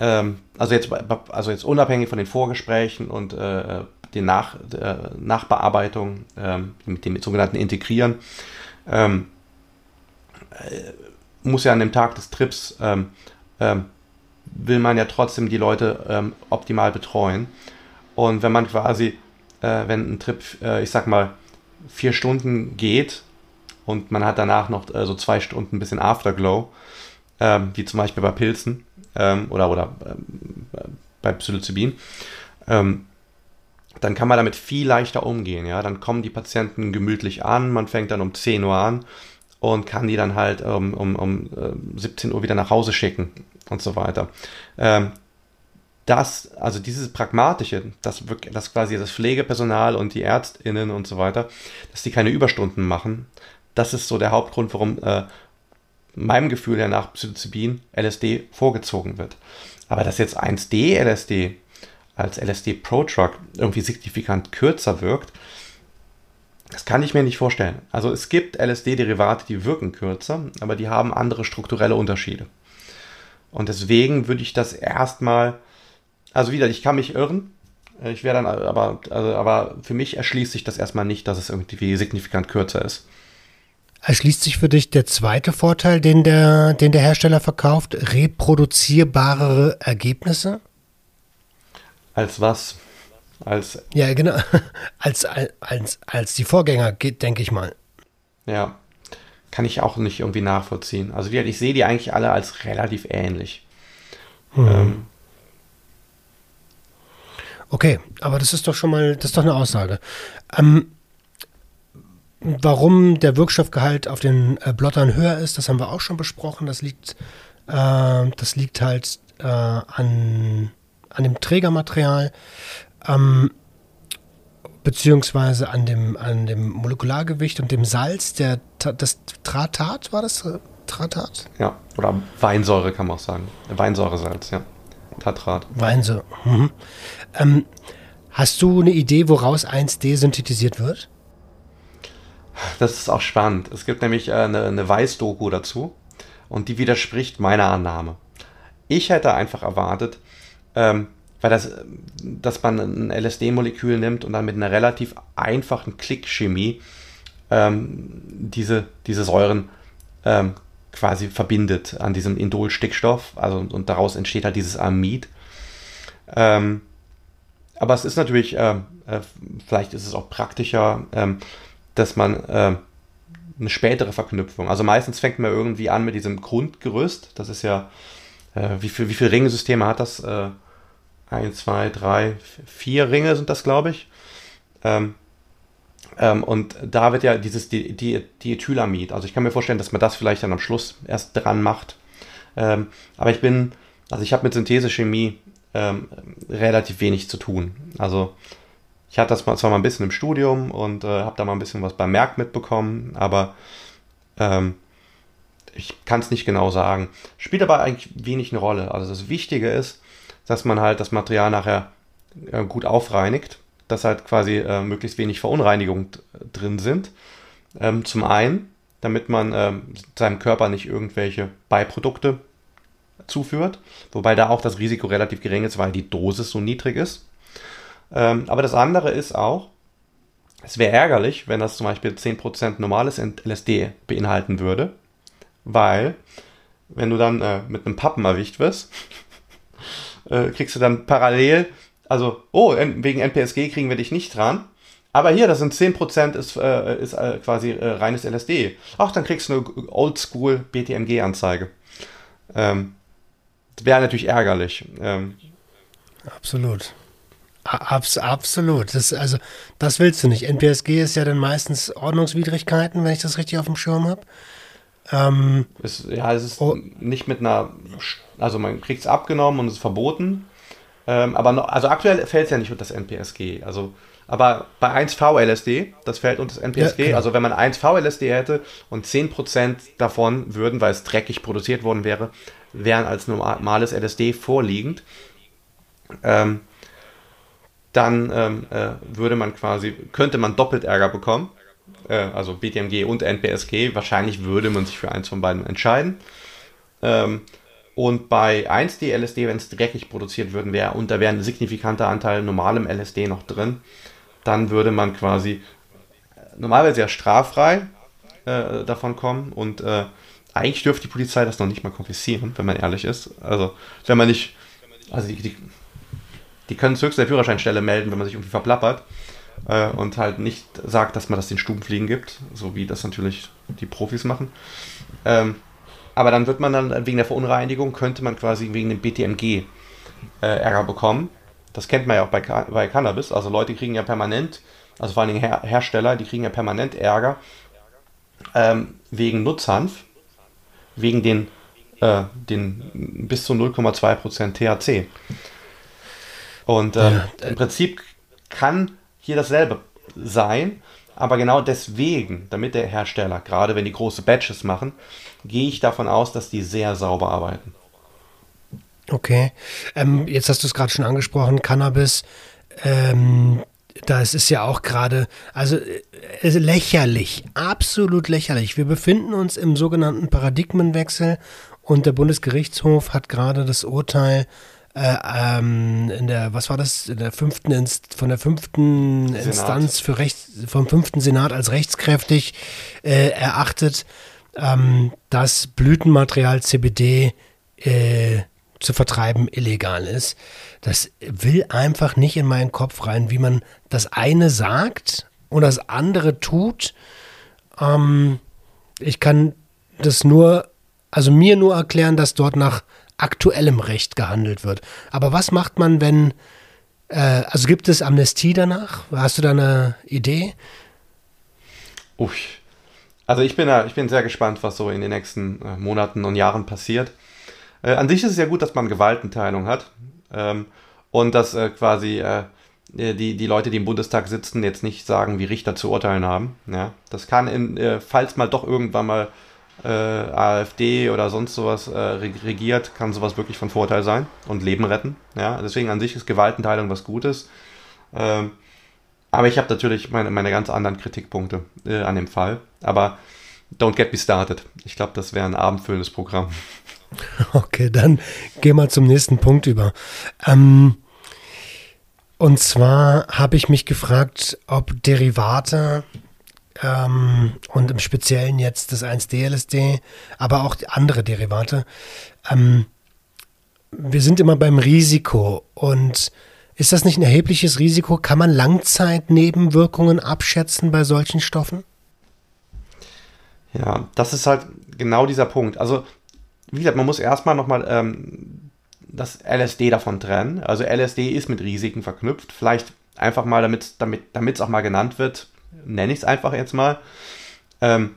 Ähm, also, jetzt, also jetzt unabhängig von den Vorgesprächen und äh, den Nach, äh, Nachbearbeitung ähm, mit dem sogenannten Integrieren, ähm, äh, muss ja an dem Tag des Trips ähm, ähm, will man ja trotzdem die Leute ähm, optimal betreuen. Und wenn man quasi, äh, wenn ein Trip, äh, ich sag mal, vier Stunden geht und man hat danach noch äh, so zwei Stunden ein bisschen Afterglow, ähm, wie zum Beispiel bei Pilzen ähm, oder, oder ähm, bei Psilocybin, ähm, dann kann man damit viel leichter umgehen. Ja? Dann kommen die Patienten gemütlich an, man fängt dann um 10 Uhr an und kann die dann halt um, um, um 17 Uhr wieder nach Hause schicken und so weiter. Ähm, das, also dieses Pragmatische, dass, dass quasi das Pflegepersonal und die ÄrztInnen und so weiter, dass die keine Überstunden machen, das ist so der Hauptgrund, warum äh, meinem Gefühl her nach Psilocybin LSD vorgezogen wird. Aber dass jetzt 1D LSD als LSD Pro Truck irgendwie signifikant kürzer wirkt, das kann ich mir nicht vorstellen. Also es gibt LSD-Derivate, die wirken kürzer, aber die haben andere strukturelle Unterschiede. Und deswegen würde ich das erstmal also wieder, ich kann mich irren. Ich wäre dann aber, also, aber für mich erschließt sich das erstmal nicht, dass es irgendwie signifikant kürzer ist. Erschließt sich für dich der zweite Vorteil, den der, den der Hersteller verkauft, reproduzierbare Ergebnisse? Als was? Als ja, genau. Als, als, als die Vorgänger, denke ich mal. Ja, kann ich auch nicht irgendwie nachvollziehen. Also ich sehe die eigentlich alle als relativ ähnlich. Hm. Ähm, Okay, aber das ist doch schon mal, das ist doch eine Aussage. Ähm, warum der Wirkstoffgehalt auf den äh, Blottern höher ist, das haben wir auch schon besprochen. Das liegt, äh, das liegt halt äh, an, an dem Trägermaterial, ähm, beziehungsweise an dem, an dem Molekulargewicht und dem Salz, der, das Tratat, war das? Tratat? Ja, oder Weinsäure kann man auch sagen. Weinsäuresalz, ja. Tatrat. Weinsäure. Mhm. Ähm, hast du eine Idee, woraus 1D synthetisiert wird? Das ist auch spannend. Es gibt nämlich äh, eine, eine Weiß-Doku dazu und die widerspricht meiner Annahme. Ich hätte einfach erwartet, ähm, weil das, dass man ein LSD-Molekül nimmt und dann mit einer relativ einfachen Klickchemie ähm, diese, diese Säuren ähm, quasi verbindet an diesem Indol-Stickstoff. Also, und daraus entsteht halt dieses Amid. Ähm, aber es ist natürlich, äh, äh, vielleicht ist es auch praktischer, ähm, dass man äh, eine spätere Verknüpfung, also meistens fängt man irgendwie an mit diesem Grundgerüst, das ist ja, äh, wie, viel, wie viele Ringesysteme hat das? Äh, ein, zwei, drei, vier Ringe sind das, glaube ich. Ähm, ähm, und da wird ja dieses die, die, Diethylamid, also ich kann mir vorstellen, dass man das vielleicht dann am Schluss erst dran macht. Ähm, aber ich bin, also ich habe mit Synthesechemie ähm, relativ wenig zu tun. Also ich hatte das zwar mal ein bisschen im Studium und äh, habe da mal ein bisschen was beim Merck mitbekommen, aber ähm, ich kann es nicht genau sagen. Spielt aber eigentlich wenig eine Rolle. Also das Wichtige ist, dass man halt das Material nachher äh, gut aufreinigt, dass halt quasi äh, möglichst wenig Verunreinigungen drin sind. Ähm, zum einen, damit man ähm, seinem Körper nicht irgendwelche Beiprodukte zuführt, wobei da auch das Risiko relativ gering ist, weil die Dosis so niedrig ist. Ähm, aber das andere ist auch, es wäre ärgerlich, wenn das zum Beispiel 10% normales LSD beinhalten würde, weil wenn du dann äh, mit einem Pappen erwischt wirst, äh, kriegst du dann parallel, also, oh, wegen NPSG kriegen wir dich nicht dran, aber hier, das sind 10% ist, äh, ist äh, quasi äh, reines LSD. Ach, dann kriegst du eine Oldschool BTMG-Anzeige. Ähm, wäre natürlich ärgerlich. Ähm, absolut. Abs absolut. Das, also, das willst du nicht. NPSG ist ja dann meistens Ordnungswidrigkeiten, wenn ich das richtig auf dem Schirm habe. Ähm, ja, es ist oh. nicht mit einer, also man kriegt es abgenommen und es ist verboten. Ähm, aber noch, also aktuell fällt es ja nicht unter das NPSG. Also, aber bei 1V-LSD, das fällt unter das NPSG. Ja, genau. Also wenn man 1V-LSD hätte und 10% davon würden, weil es dreckig produziert worden wäre, wären als normales LSD vorliegend, ähm, dann ähm, äh, würde man quasi, könnte man doppelt Ärger bekommen. Äh, also BTMG und NPSG. Wahrscheinlich würde man sich für eins von beiden entscheiden. Ähm, und bei 1D LSD, wenn es dreckig produziert würden wäre und da wäre ein signifikanter Anteil normalem LSD noch drin, dann würde man quasi äh, normalerweise ja straffrei äh, davon kommen und äh, eigentlich dürfte die Polizei das noch nicht mal konfiszieren, wenn man ehrlich ist. Also, wenn man nicht, also die, die, die können es höchst der Führerscheinstelle melden, wenn man sich irgendwie verplappert äh, und halt nicht sagt, dass man das den Stubenfliegen gibt, so wie das natürlich die Profis machen. Ähm, aber dann wird man dann wegen der Verunreinigung, könnte man quasi wegen dem BTMG äh, Ärger bekommen. Das kennt man ja auch bei, bei Cannabis. Also Leute kriegen ja permanent, also vor allen Dingen Her Hersteller, die kriegen ja permanent Ärger, ähm, wegen Nutzhanf, wegen den, äh, den bis zu 0,2% THC. Und ähm, ja. im Prinzip kann hier dasselbe sein, aber genau deswegen, damit der Hersteller, gerade wenn die große Batches machen, gehe ich davon aus, dass die sehr sauber arbeiten. Okay. Ähm, jetzt hast du es gerade schon angesprochen, Cannabis. Ähm, das ist ja auch gerade, also äh, lächerlich, absolut lächerlich. Wir befinden uns im sogenannten Paradigmenwechsel und der Bundesgerichtshof hat gerade das Urteil äh, ähm, in der, was war das, in der fünften Inst von der fünften Senat. Instanz für Rechts, vom fünften Senat als rechtskräftig äh, erachtet, ähm, dass Blütenmaterial CBD äh, zu vertreiben illegal ist. Das will einfach nicht in meinen Kopf rein, wie man das eine sagt und das andere tut. Ähm, ich kann das nur, also mir nur erklären, dass dort nach aktuellem Recht gehandelt wird. Aber was macht man, wenn, äh, also gibt es Amnestie danach? Hast du da eine Idee? Uff. Also ich bin, ich bin sehr gespannt, was so in den nächsten äh, Monaten und Jahren passiert. Äh, an sich ist es ja gut, dass man Gewaltenteilung hat ähm, und dass äh, quasi äh, die, die Leute, die im Bundestag sitzen, jetzt nicht sagen, wie Richter zu urteilen haben. Ja? Das kann, in, falls mal doch irgendwann mal äh, AfD oder sonst sowas äh, regiert, kann sowas wirklich von Vorteil sein und Leben retten. Ja? Deswegen an sich ist Gewaltenteilung was Gutes. Ähm, aber ich habe natürlich meine, meine ganz anderen Kritikpunkte an dem Fall. Aber don't get me started. Ich glaube, das wäre ein abendfüllendes Programm. Okay, dann gehen wir zum nächsten Punkt über. Ähm, und zwar habe ich mich gefragt, ob Derivate ähm, und im Speziellen jetzt das 1D-LSD, aber auch andere Derivate, ähm, wir sind immer beim Risiko und ist das nicht ein erhebliches Risiko? Kann man Langzeitnebenwirkungen abschätzen bei solchen Stoffen? Ja, das ist halt genau dieser Punkt. Also wie gesagt, man muss erstmal nochmal ähm, das LSD davon trennen. Also LSD ist mit Risiken verknüpft. Vielleicht einfach mal, damit es damit, auch mal genannt wird, nenne ich es einfach jetzt mal. Ähm,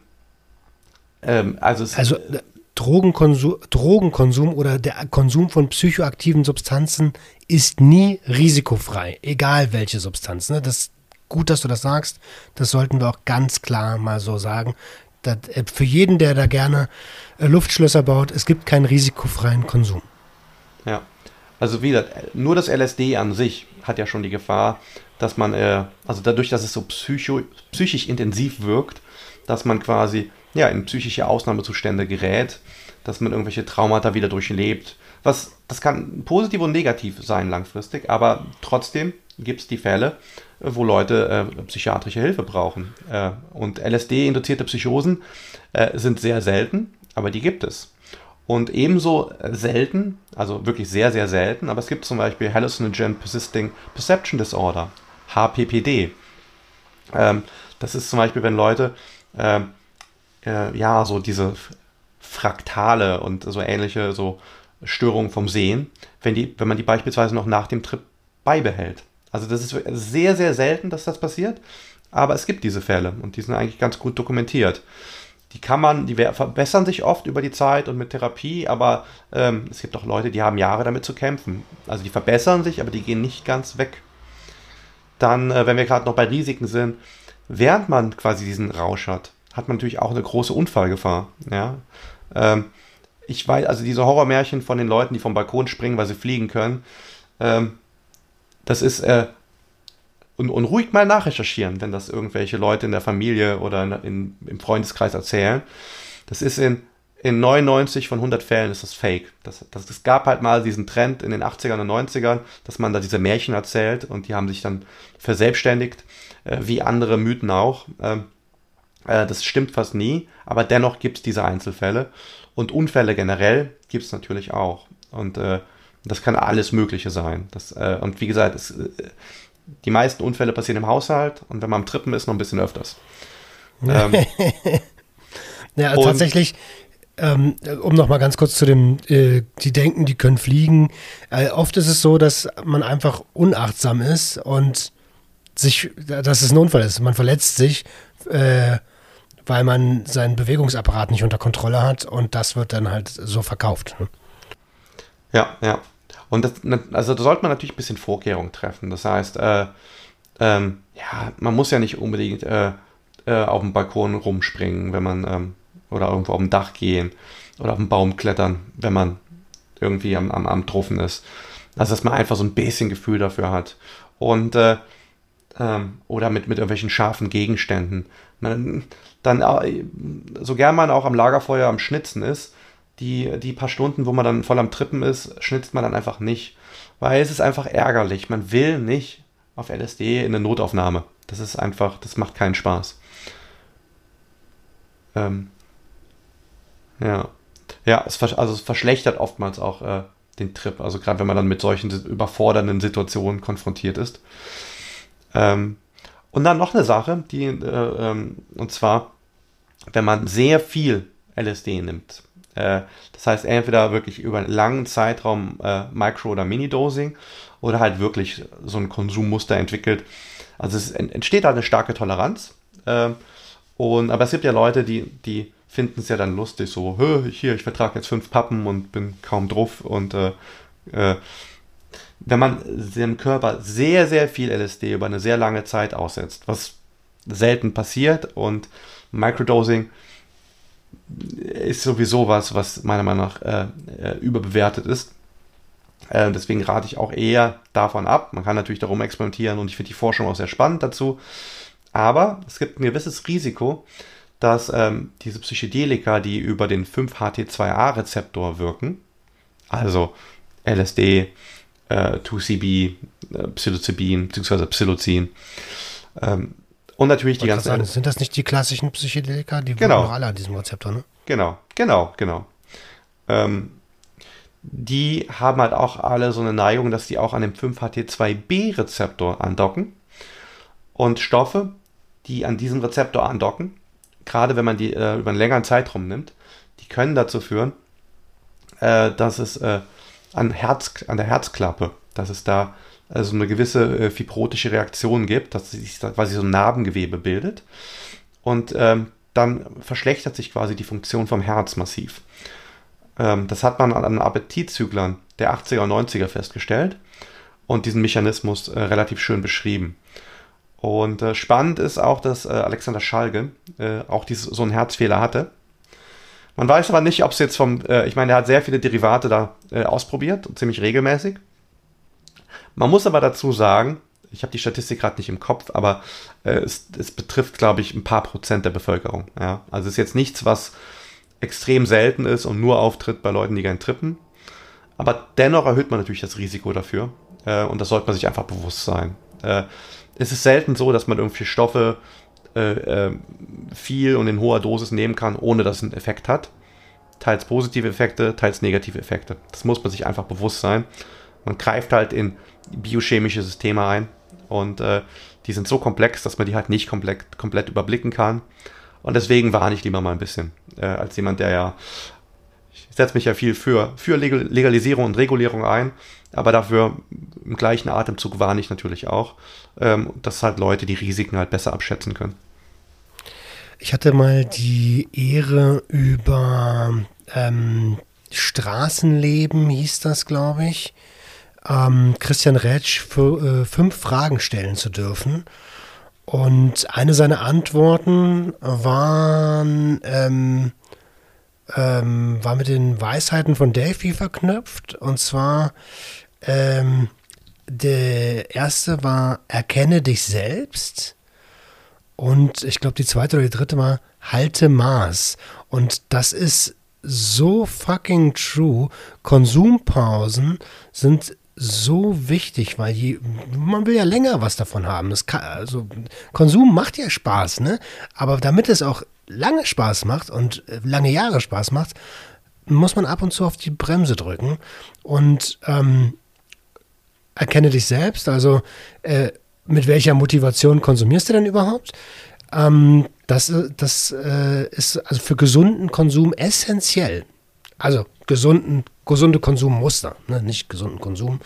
ähm, also, also äh, Drogenkonsum, Drogenkonsum oder der Konsum von psychoaktiven Substanzen ist nie risikofrei, egal welche Substanz. Ne? Das ist gut, dass du das sagst. Das sollten wir auch ganz klar mal so sagen. Das, äh, für jeden, der da gerne äh, Luftschlösser baut, es gibt keinen risikofreien Konsum. Ja, also wie gesagt, nur das LSD an sich hat ja schon die Gefahr, dass man, äh, also dadurch, dass es so psycho, psychisch intensiv wirkt, dass man quasi ja, in psychische Ausnahmezustände gerät, dass man irgendwelche Traumata wieder durchlebt. Was, das kann positiv und negativ sein langfristig, aber trotzdem gibt es die Fälle, wo Leute äh, psychiatrische Hilfe brauchen. Äh, und LSD-induzierte Psychosen äh, sind sehr selten, aber die gibt es. Und ebenso selten, also wirklich sehr, sehr selten, aber es gibt zum Beispiel Hallucinogen Persisting Perception Disorder, HPPD. Ähm, das ist zum Beispiel, wenn Leute ähm, äh, ja so diese Fraktale und so ähnliche so Störungen vom Sehen, wenn, die, wenn man die beispielsweise noch nach dem Trip beibehält. Also das ist sehr, sehr selten, dass das passiert, aber es gibt diese Fälle und die sind eigentlich ganz gut dokumentiert. Die kann man, die verbessern sich oft über die Zeit und mit Therapie, aber ähm, es gibt auch Leute, die haben Jahre damit zu kämpfen. Also die verbessern sich, aber die gehen nicht ganz weg. Dann, äh, wenn wir gerade noch bei Risiken sind, während man quasi diesen Rausch hat, hat man natürlich auch eine große Unfallgefahr. Ja? Ähm, ich weiß, also diese Horrormärchen von den Leuten, die vom Balkon springen, weil sie fliegen können, ähm, das ist, äh, und, und ruhig mal nachrecherchieren, wenn das irgendwelche Leute in der Familie oder in, in, im Freundeskreis erzählen. Das ist in, in 99 von 100 Fällen ist das fake. Das, das, gab halt mal diesen Trend in den 80ern und 90ern, dass man da diese Märchen erzählt und die haben sich dann verselbstständigt, äh, wie andere Mythen auch. Ähm, äh, das stimmt fast nie, aber dennoch gibt es diese Einzelfälle. Und Unfälle generell gibt es natürlich auch. Und äh, das kann alles Mögliche sein. Das, äh, und wie gesagt, es, äh, die meisten Unfälle passieren im Haushalt und wenn man am Trippen ist, noch ein bisschen öfters. Ähm, ja, tatsächlich, ähm, um noch mal ganz kurz zu dem, äh, die denken, die können fliegen. Äh, oft ist es so, dass man einfach unachtsam ist und sich, dass es ein Unfall ist. Man verletzt sich, äh, weil man seinen Bewegungsapparat nicht unter Kontrolle hat und das wird dann halt so verkauft. Ja, ja. Und das, also da sollte man natürlich ein bisschen Vorkehrungen treffen. Das heißt, äh, ähm, ja, man muss ja nicht unbedingt äh, äh, auf dem Balkon rumspringen, wenn man ähm, oder irgendwo auf dem Dach gehen oder auf dem Baum klettern, wenn man irgendwie am, am, am Truffen ist. Also dass man einfach so ein bisschen Gefühl dafür hat. Und äh, ähm, oder mit, mit irgendwelchen scharfen Gegenständen. Man, dann, äh, so gern man auch am Lagerfeuer am Schnitzen ist, die, die paar Stunden, wo man dann voll am Trippen ist, schnitzt man dann einfach nicht. Weil es ist einfach ärgerlich. Man will nicht auf LSD in eine Notaufnahme. Das ist einfach, das macht keinen Spaß. Ähm, ja. Ja, es, also es verschlechtert oftmals auch äh, den Trip. Also gerade wenn man dann mit solchen überfordernden Situationen konfrontiert ist. Ähm, und dann noch eine Sache, die, äh, ähm, und zwar, wenn man sehr viel LSD nimmt. Äh, das heißt, entweder wirklich über einen langen Zeitraum äh, Micro- oder Mini-Dosing oder halt wirklich so ein Konsummuster entwickelt. Also es entsteht da eine starke Toleranz. Äh, und, aber es gibt ja Leute, die, die finden es ja dann lustig, so, hier, ich vertrage jetzt fünf Pappen und bin kaum drauf. Und äh, äh, wenn man dem Körper sehr, sehr viel LSD über eine sehr lange Zeit aussetzt, was selten passiert und Microdosing ist sowieso was, was meiner Meinung nach äh, äh, überbewertet ist. Äh, deswegen rate ich auch eher davon ab. Man kann natürlich darum experimentieren und ich finde die Forschung auch sehr spannend dazu. Aber es gibt ein gewisses Risiko, dass ähm, diese Psychedelika, die über den 5-HT2A-Rezeptor wirken, also LSD, äh, 2CB, äh, Psilocybin bzw. Psilocin, ähm, und natürlich die ganzen. Sagen, sind das nicht die klassischen Psychedelika? Die genau. alle an diesem Rezeptor, ne? Genau, genau, genau. Ähm, die haben halt auch alle so eine Neigung, dass die auch an dem 5-HT2B-Rezeptor andocken. Und Stoffe, die an diesem Rezeptor andocken, gerade wenn man die äh, über einen längeren Zeitraum nimmt, die können dazu führen, äh, dass es äh, an, Herz, an der Herzklappe, dass es da also eine gewisse äh, fibrotische Reaktion gibt, dass sich da quasi so ein Narbengewebe bildet. Und ähm, dann verschlechtert sich quasi die Funktion vom Herz massiv. Ähm, das hat man an Appetitzüglern der 80er und 90er festgestellt und diesen Mechanismus äh, relativ schön beschrieben. Und äh, spannend ist auch, dass äh, Alexander Schalge äh, auch dieses, so einen Herzfehler hatte. Man weiß aber nicht, ob es jetzt vom, äh, ich meine, er hat sehr viele Derivate da ausprobiert, ziemlich regelmäßig. Man muss aber dazu sagen, ich habe die Statistik gerade nicht im Kopf, aber äh, es, es, betrifft, glaube ich, ein paar Prozent der Bevölkerung. Ja? Also es ist jetzt nichts, was extrem selten ist und nur auftritt bei Leuten, die gern trippen. Aber dennoch erhöht man natürlich das Risiko dafür. und das sollte man sich einfach bewusst sein es ist selten so, dass man irgendwie Stoffe äh, äh, viel und in hoher Dosis nehmen kann, ohne dass es einen Effekt hat. Teils positive Effekte, teils negative Effekte. Das muss man sich einfach bewusst sein. Man greift halt in biochemische Systeme ein und äh, die sind so komplex, dass man die halt nicht komplett, komplett überblicken kann. Und deswegen warne ich lieber mal ein bisschen, äh, als jemand, der ja, ich setze mich ja viel für, für Legalisierung und Regulierung ein, aber dafür im gleichen Atemzug warne ich natürlich auch, ähm, dass halt Leute die Risiken halt besser abschätzen können. Ich hatte mal die Ehre über ähm, Straßenleben, hieß das, glaube ich, ähm, Christian Rätsch für, äh, fünf Fragen stellen zu dürfen. Und eine seiner Antworten waren, ähm, ähm, war mit den Weisheiten von Delphi verknüpft. Und zwar, ähm, der erste war Erkenne dich selbst. Und ich glaube, die zweite oder die dritte war Halte Maß. Und das ist so fucking true. Konsumpausen sind so wichtig, weil je, man will ja länger was davon haben. Kann, also Konsum macht ja Spaß, ne? Aber damit es auch lange Spaß macht und äh, lange Jahre Spaß macht, muss man ab und zu auf die Bremse drücken. Und ähm, erkenne dich selbst, also äh, mit welcher Motivation konsumierst du denn überhaupt? Ähm, das äh, das äh, ist also für gesunden Konsum essentiell. Also gesunden, gesunde Konsummuster, ne? nicht gesunden Konsum,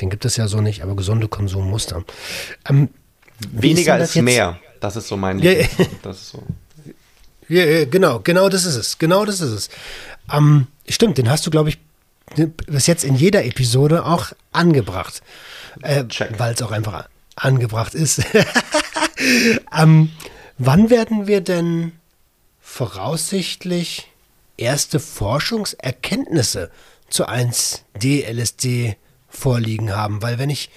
den gibt es ja so nicht, aber gesunde Konsummuster. Ähm, Weniger ist, ist mehr, das ist so mein ja, das ist so. Ja, genau, genau das ist es. Genau das ist es. Ähm, stimmt, den hast du, glaube ich, bis jetzt in jeder Episode auch angebracht. Äh, Weil es auch einfach angebracht ist. ähm, wann werden wir denn voraussichtlich erste Forschungserkenntnisse zu 1D-LSD vorliegen haben? Weil wenn ich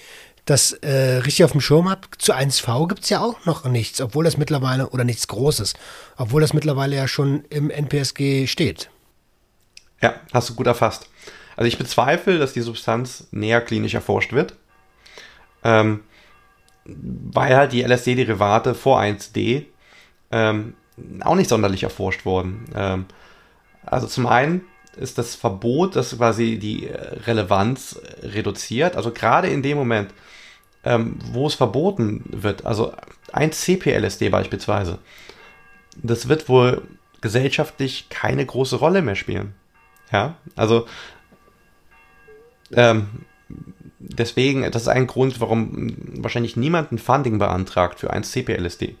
das äh, richtig auf dem Schirm habe, zu 1V gibt es ja auch noch nichts, obwohl das mittlerweile, oder nichts Großes, obwohl das mittlerweile ja schon im NPSG steht. Ja, hast du gut erfasst. Also ich bezweifle, dass die Substanz näher klinisch erforscht wird, ähm, weil halt die LSD-Derivate vor 1D ähm, auch nicht sonderlich erforscht wurden. Ähm, also zum einen ist das Verbot, das quasi die Relevanz reduziert. Also gerade in dem Moment, ähm, wo es verboten wird, also ein CPLSD beispielsweise, das wird wohl gesellschaftlich keine große Rolle mehr spielen. Ja, also ähm, deswegen, das ist ein Grund, warum wahrscheinlich niemand ein Funding beantragt für ein CPLSD.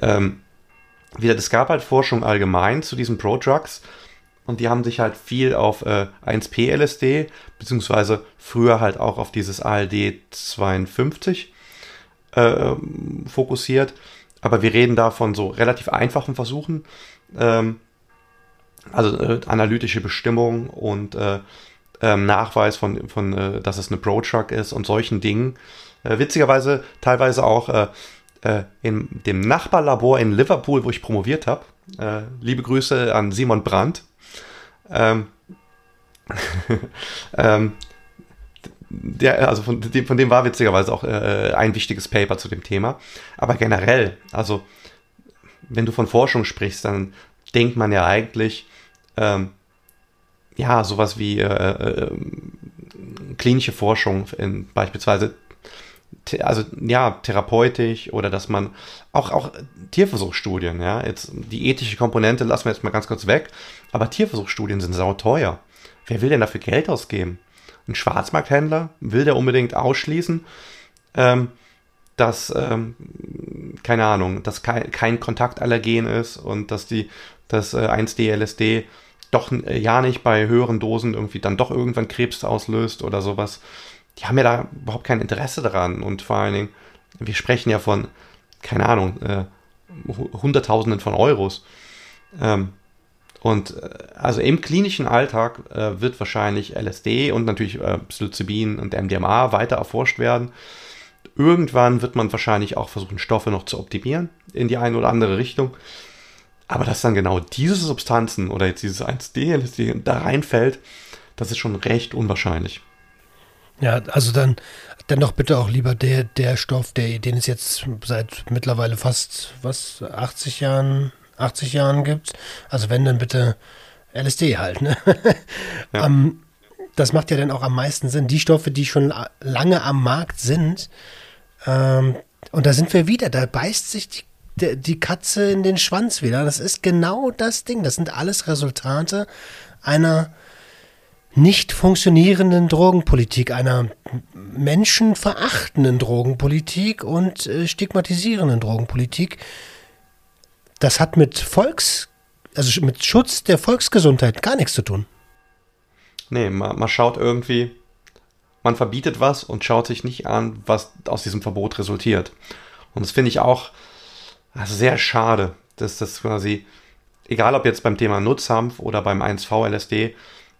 Ähm, wieder, es gab halt Forschung allgemein zu diesen Pro-Drugs und die haben sich halt viel auf äh, 1P-LSD, beziehungsweise früher halt auch auf dieses ALD 52 äh, fokussiert. Aber wir reden da von so relativ einfachen Versuchen. Ähm, also äh, analytische Bestimmung und äh, ähm, Nachweis von, von äh, dass es eine Pro-Truck ist und solchen Dingen. Äh, witzigerweise teilweise auch äh, äh, in dem Nachbarlabor in Liverpool, wo ich promoviert habe. liebe Grüße an Simon Brandt. Ähm, ähm, der, also von dem, von dem war witzigerweise auch äh, ein wichtiges Paper zu dem Thema. Aber generell, also wenn du von Forschung sprichst, dann denkt man ja eigentlich, ähm, ja, sowas wie äh, äh, klinische Forschung in beispielsweise also ja, therapeutisch oder dass man auch, auch Tierversuchsstudien, ja, jetzt die ethische Komponente lassen wir jetzt mal ganz kurz weg, aber Tierversuchsstudien sind sau teuer. Wer will denn dafür Geld ausgeben? Ein Schwarzmarkthändler will der unbedingt ausschließen, ähm, dass, ähm, keine Ahnung, dass kein, kein Kontaktallergen ist und dass die, das äh, 1D-LSD doch äh, ja nicht bei höheren Dosen irgendwie dann doch irgendwann Krebs auslöst oder sowas die haben ja da überhaupt kein Interesse daran. Und vor allen Dingen, wir sprechen ja von, keine Ahnung, äh, Hunderttausenden von Euros. Ähm, und äh, also im klinischen Alltag äh, wird wahrscheinlich LSD und natürlich äh, Psilocybin und MDMA weiter erforscht werden. Irgendwann wird man wahrscheinlich auch versuchen, Stoffe noch zu optimieren in die eine oder andere Richtung. Aber dass dann genau diese Substanzen oder jetzt dieses 1D LSD da reinfällt, das ist schon recht unwahrscheinlich. Ja, also dann, dann doch bitte auch lieber der, der Stoff, der, den es jetzt seit mittlerweile fast, was, 80 Jahren, 80 Jahren gibt. Also wenn, dann bitte LSD halt, ne? Ja. um, ähm, das macht ja dann auch am meisten Sinn. Die Stoffe, die schon lange am Markt sind, ähm, und da sind wir wieder, da beißt sich die, die Katze in den Schwanz wieder. Das ist genau das Ding. Das sind alles Resultate einer nicht funktionierenden Drogenpolitik, einer menschenverachtenden Drogenpolitik und äh, stigmatisierenden Drogenpolitik. Das hat mit Volks, also mit Schutz der Volksgesundheit gar nichts zu tun. Nee, man, man schaut irgendwie, man verbietet was und schaut sich nicht an, was aus diesem Verbot resultiert. Und das finde ich auch also sehr schade, dass das quasi, egal ob jetzt beim Thema Nutzhanf oder beim 1V-LSD,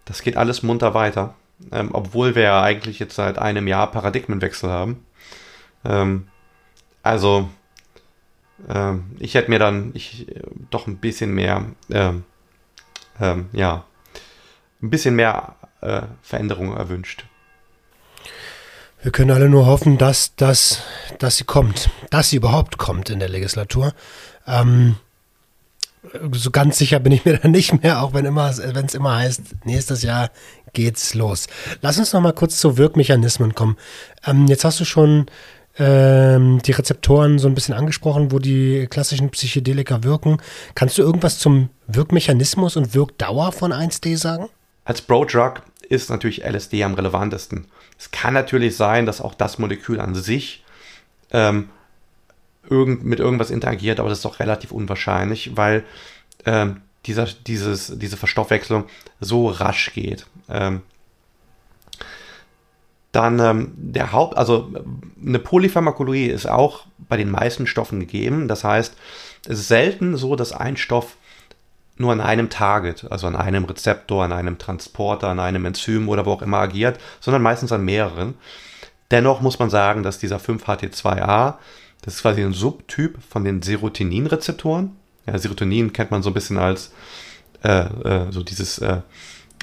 das geht alles munter weiter. Ähm, obwohl wir ja eigentlich jetzt seit einem Jahr Paradigmenwechsel haben. Ähm, also, ähm, ich hätte mir dann ich, doch ein bisschen mehr, ähm, ähm, ja, ein bisschen mehr äh, Veränderung erwünscht. Wir können alle nur hoffen, dass, dass, dass sie kommt, dass sie überhaupt kommt in der Legislatur. Ähm, so ganz sicher bin ich mir da nicht mehr, auch wenn immer, es immer heißt, nächstes Jahr geht's los. Lass uns noch mal kurz zu Wirkmechanismen kommen. Ähm, jetzt hast du schon ähm, die Rezeptoren so ein bisschen angesprochen, wo die klassischen Psychedelika wirken. Kannst du irgendwas zum Wirkmechanismus und Wirkdauer von 1D sagen? Als Bro-Drug ist natürlich LSD am relevantesten. Es kann natürlich sein, dass auch das Molekül an sich ähm, irgend, mit irgendwas interagiert, aber das ist doch relativ unwahrscheinlich, weil ähm, dieser, dieses, diese Verstoffwechslung so rasch geht. Ähm, dann ähm, der Haupt, also eine Polypharmakologie ist auch bei den meisten Stoffen gegeben. Das heißt, es ist selten so, dass ein Stoff nur an einem Target, also an einem Rezeptor, an einem Transporter, an einem Enzym oder wo auch immer agiert, sondern meistens an mehreren. Dennoch muss man sagen, dass dieser 5-HT2A, das ist quasi ein Subtyp von den Serotoninrezeptoren. Ja, Serotonin kennt man so ein bisschen als äh, äh, so dieses äh,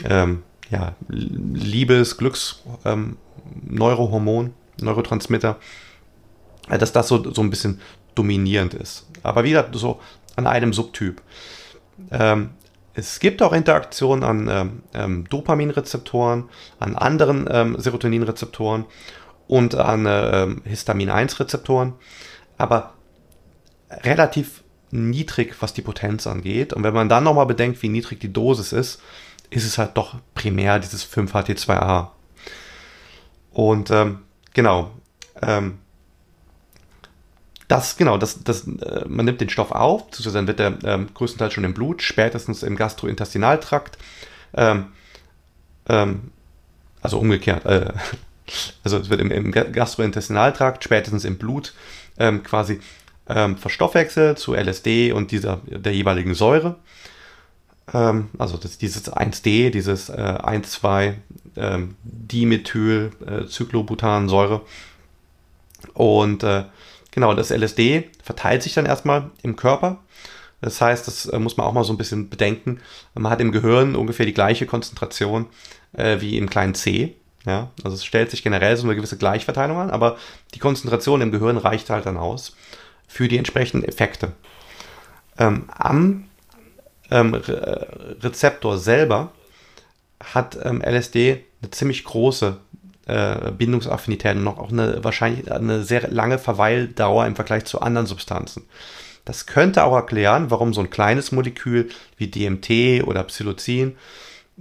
ähm, ja, Liebes-, Glücks-, ähm, Neurohormon, Neurotransmitter, dass das so, so ein bisschen dominierend ist. Aber wieder so an einem Subtyp. Ähm, es gibt auch Interaktionen an ähm, ähm, Dopaminrezeptoren, an anderen ähm, Serotoninrezeptoren und an äh, Histamin-1-Rezeptoren, aber relativ niedrig, was die Potenz angeht. Und wenn man dann nochmal bedenkt, wie niedrig die Dosis ist, ist es halt doch primär dieses 5-HT2A. Und ähm, genau, ähm, das, genau, das, das, äh, man nimmt den Stoff auf, dann wird er ähm, größtenteils schon im Blut, spätestens im Gastrointestinaltrakt. Ähm, ähm, also umgekehrt, äh, also es wird im, im, Gastrointestinaltrakt, spätestens im Blut ähm, quasi ähm, verstoffwechselt zu LSD und dieser, der jeweiligen Säure. Ähm, also das, dieses 1D, dieses äh, 1,2 ähm, Dimethyl äh. Und äh, genau, das LSD verteilt sich dann erstmal im Körper. Das heißt, das äh, muss man auch mal so ein bisschen bedenken. Man hat im Gehirn ungefähr die gleiche Konzentration äh, wie im kleinen C. Ja, also es stellt sich generell so eine gewisse Gleichverteilung an, aber die Konzentration im Gehirn reicht halt dann aus für die entsprechenden Effekte. Ähm, am ähm, Re Rezeptor selber hat ähm, LSD eine ziemlich große äh, Bindungsaffinität und noch auch eine wahrscheinlich eine sehr lange Verweildauer im Vergleich zu anderen Substanzen. Das könnte auch erklären, warum so ein kleines Molekül wie DMT oder Psilocin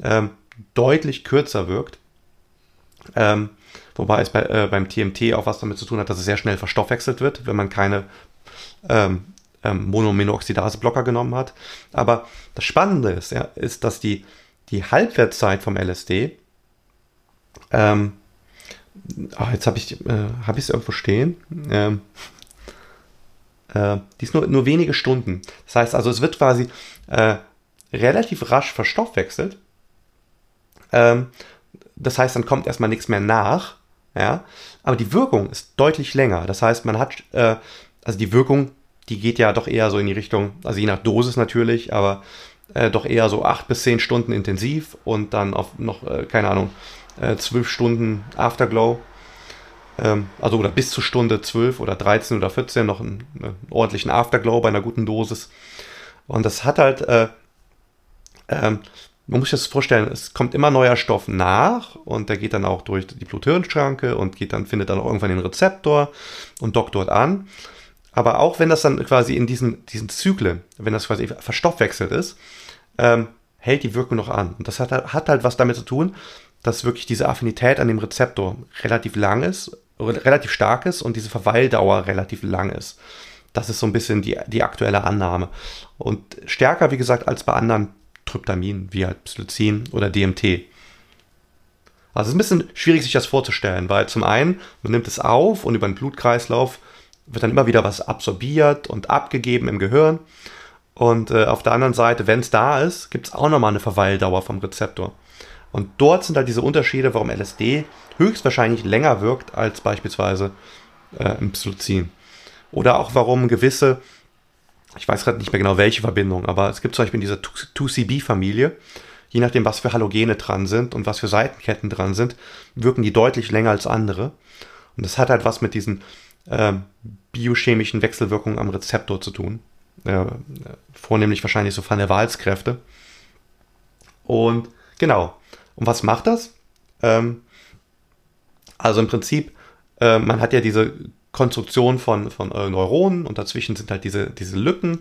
ähm, deutlich kürzer wirkt. Ähm, wobei es bei, äh, beim TMT auch was damit zu tun hat, dass es sehr schnell verstoffwechselt wird, wenn man keine ähm, ähm, Monominoxidase-Blocker genommen hat. Aber das Spannende ist, ja, ist, dass die, die Halbwertszeit vom LSD, ähm, ach, jetzt habe ich äh, hab es irgendwo stehen, ähm, äh, die ist nur, nur wenige Stunden. Das heißt also, es wird quasi äh, relativ rasch verstoffwechselt. Ähm, das heißt, dann kommt erstmal nichts mehr nach. Ja, aber die Wirkung ist deutlich länger. Das heißt, man hat, äh, also die Wirkung die geht ja doch eher so in die Richtung, also je nach Dosis natürlich, aber äh, doch eher so acht bis zehn Stunden intensiv und dann auf noch, äh, keine Ahnung, äh, zwölf Stunden Afterglow. Ähm, also oder bis zur Stunde zwölf oder 13 oder 14 noch einen, einen, ordentlichen Afterglow bei einer guten Dosis. Und das hat halt, äh, ähm, man muss sich das vorstellen, es kommt immer neuer Stoff nach und der geht dann auch durch die Blut-Hirn-Schranke und geht dann, findet dann auch irgendwann den Rezeptor und dockt dort an. Aber auch wenn das dann quasi in diesen, diesen Zyklen, wenn das quasi verstoffwechselt ist, ähm, hält die Wirkung noch an. Und das hat, hat halt was damit zu tun, dass wirklich diese Affinität an dem Rezeptor relativ lang ist, relativ stark ist und diese Verweildauer relativ lang ist. Das ist so ein bisschen die, die aktuelle Annahme. Und stärker, wie gesagt, als bei anderen Tryptaminen, wie halt Psilocin oder DMT. Also es ist ein bisschen schwierig, sich das vorzustellen, weil zum einen, man nimmt es auf und über den Blutkreislauf wird dann immer wieder was absorbiert und abgegeben im Gehirn. Und äh, auf der anderen Seite, wenn es da ist, gibt es auch nochmal eine Verweildauer vom Rezeptor. Und dort sind halt diese Unterschiede, warum LSD höchstwahrscheinlich länger wirkt als beispielsweise äh, Psilocin. Oder auch warum gewisse, ich weiß gerade nicht mehr genau welche Verbindung, aber es gibt zum Beispiel in dieser 2CB-Familie, je nachdem, was für Halogene dran sind und was für Seitenketten dran sind, wirken die deutlich länger als andere. Und das hat halt was mit diesen äh, biochemischen Wechselwirkungen am Rezeptor zu tun. Äh, vornehmlich wahrscheinlich so Van der Waals-Kräfte. Und genau. Und was macht das? Ähm, also im Prinzip, äh, man hat ja diese Konstruktion von, von äh, Neuronen und dazwischen sind halt diese, diese Lücken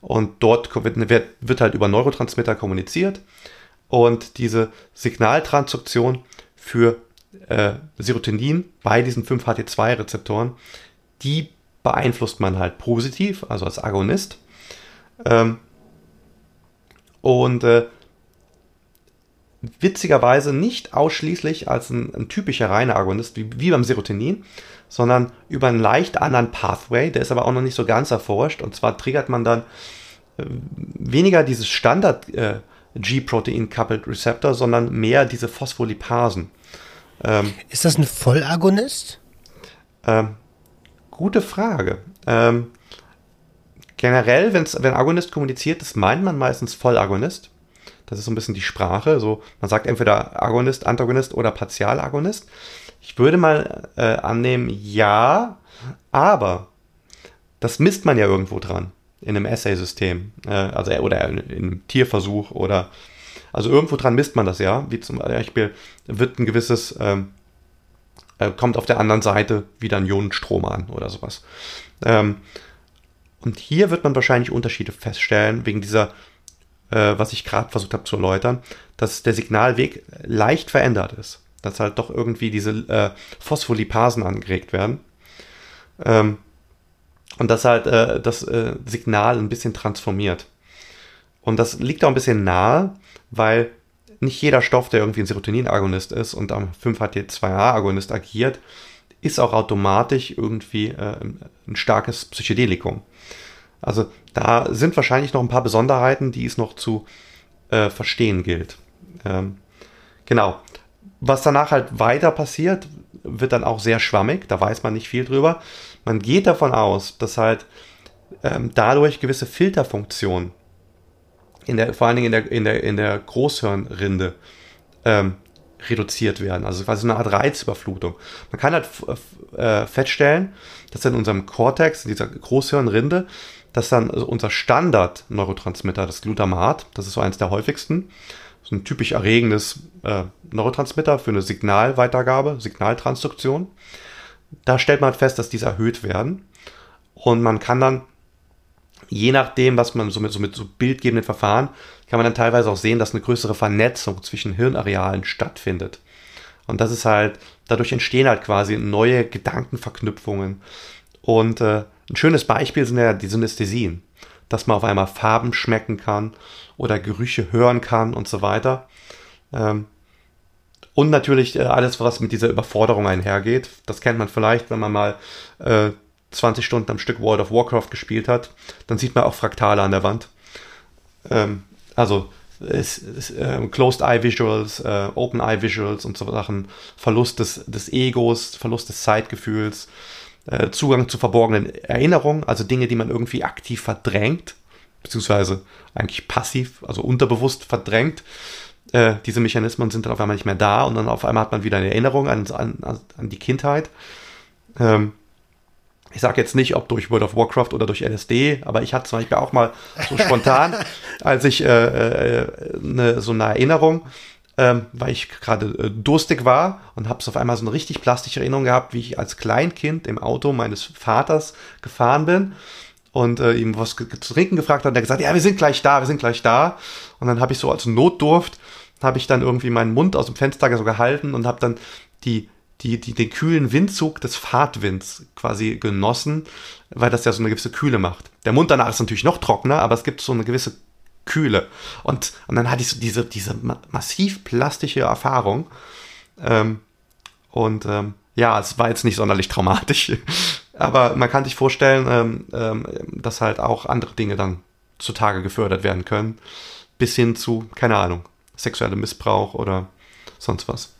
und dort wird, wird halt über Neurotransmitter kommuniziert und diese Signaltransduktion für äh, Serotonin bei diesen 5-HT2-Rezeptoren, die beeinflusst man halt positiv, also als Agonist. Ähm, und äh, witzigerweise nicht ausschließlich als ein, ein typischer reiner Agonist, wie, wie beim Serotonin, sondern über einen leicht anderen Pathway, der ist aber auch noch nicht so ganz erforscht. Und zwar triggert man dann äh, weniger dieses Standard äh, G-Protein-Coupled Receptor, sondern mehr diese Phospholipasen. Ähm, ist das ein Vollagonist? Ähm, gute Frage. Ähm, generell, wenn Agonist kommuniziert, das meint man meistens Vollagonist. Das ist so ein bisschen die Sprache. So, man sagt entweder Agonist, Antagonist oder Partialagonist. Ich würde mal äh, annehmen, ja, aber das misst man ja irgendwo dran in einem Assay-System, äh, also oder in, in einem Tierversuch oder also irgendwo dran misst man das ja, wie zum Beispiel wird ein gewisses ähm, äh, kommt auf der anderen Seite wieder ein Ionenstrom an oder sowas. Ähm, und hier wird man wahrscheinlich Unterschiede feststellen wegen dieser äh, was ich gerade versucht habe zu erläutern, dass der Signalweg leicht verändert ist. Dass halt doch irgendwie diese äh, Phospholipasen angeregt werden. Ähm, und dass halt äh, das äh, Signal ein bisschen transformiert. Und das liegt auch ein bisschen nahe, weil nicht jeder Stoff, der irgendwie ein Serotonin-Agonist ist und am 5-HT2A-Agonist agiert, ist auch automatisch irgendwie äh, ein starkes Psychedelikum. Also da sind wahrscheinlich noch ein paar Besonderheiten, die es noch zu äh, verstehen gilt. Ähm, genau. Was danach halt weiter passiert, wird dann auch sehr schwammig. Da weiß man nicht viel drüber. Man geht davon aus, dass halt ähm, dadurch gewisse Filterfunktionen in der, vor allen Dingen in der, in der, in der Großhirnrinde ähm, reduziert werden. Also quasi eine Art Reizüberflutung. Man kann halt äh, feststellen, dass in unserem Cortex, in dieser Großhirnrinde, dass dann unser Standard-Neurotransmitter, das Glutamat, das ist so eins der häufigsten, so ein typisch erregendes äh, Neurotransmitter für eine Signalweitergabe, Signaltransduktion. Da stellt man fest, dass diese erhöht werden. Und man kann dann, je nachdem, was man so mit so, mit so bildgebenden Verfahren, kann man dann teilweise auch sehen, dass eine größere Vernetzung zwischen Hirnarealen stattfindet. Und das ist halt, dadurch entstehen halt quasi neue Gedankenverknüpfungen. Und äh, ein schönes Beispiel sind ja die Synästhesien, dass man auf einmal Farben schmecken kann oder Gerüche hören kann und so weiter. Ähm, und natürlich äh, alles, was mit dieser Überforderung einhergeht. Das kennt man vielleicht, wenn man mal äh, 20 Stunden am Stück World of Warcraft gespielt hat. Dann sieht man auch Fraktale an der Wand. Ähm, also es, es, äh, Closed Eye Visuals, äh, Open Eye Visuals und so Sachen, Verlust des, des Egos, Verlust des Zeitgefühls, äh, Zugang zu verborgenen Erinnerungen, also Dinge, die man irgendwie aktiv verdrängt, beziehungsweise eigentlich passiv, also unterbewusst verdrängt. Äh, diese Mechanismen sind dann auf einmal nicht mehr da und dann auf einmal hat man wieder eine Erinnerung an, an, an die Kindheit. Ähm, ich sage jetzt nicht, ob durch World of Warcraft oder durch LSD, aber ich hatte zum Beispiel auch mal so spontan, als ich äh, äh, ne, so eine Erinnerung, ähm, weil ich gerade äh, durstig war und habe auf einmal so eine richtig plastische Erinnerung gehabt, wie ich als Kleinkind im Auto meines Vaters gefahren bin und äh, ihm was zu trinken gefragt hat und er gesagt, ja, wir sind gleich da, wir sind gleich da. Und dann habe ich so als Notdurft, habe ich dann irgendwie meinen Mund aus dem Fenster so gehalten und habe dann die, die, die, den kühlen Windzug des Fahrtwinds quasi genossen, weil das ja so eine gewisse Kühle macht. Der Mund danach ist natürlich noch trockener, aber es gibt so eine gewisse Kühle. Und, und dann hatte ich so diese, diese massiv plastische Erfahrung. Ähm, und ähm, ja, es war jetzt nicht sonderlich traumatisch. Aber man kann sich vorstellen, ähm, ähm, dass halt auch andere Dinge dann zutage gefördert werden können. Bis hin zu, keine Ahnung, sexuellem Missbrauch oder sonst was.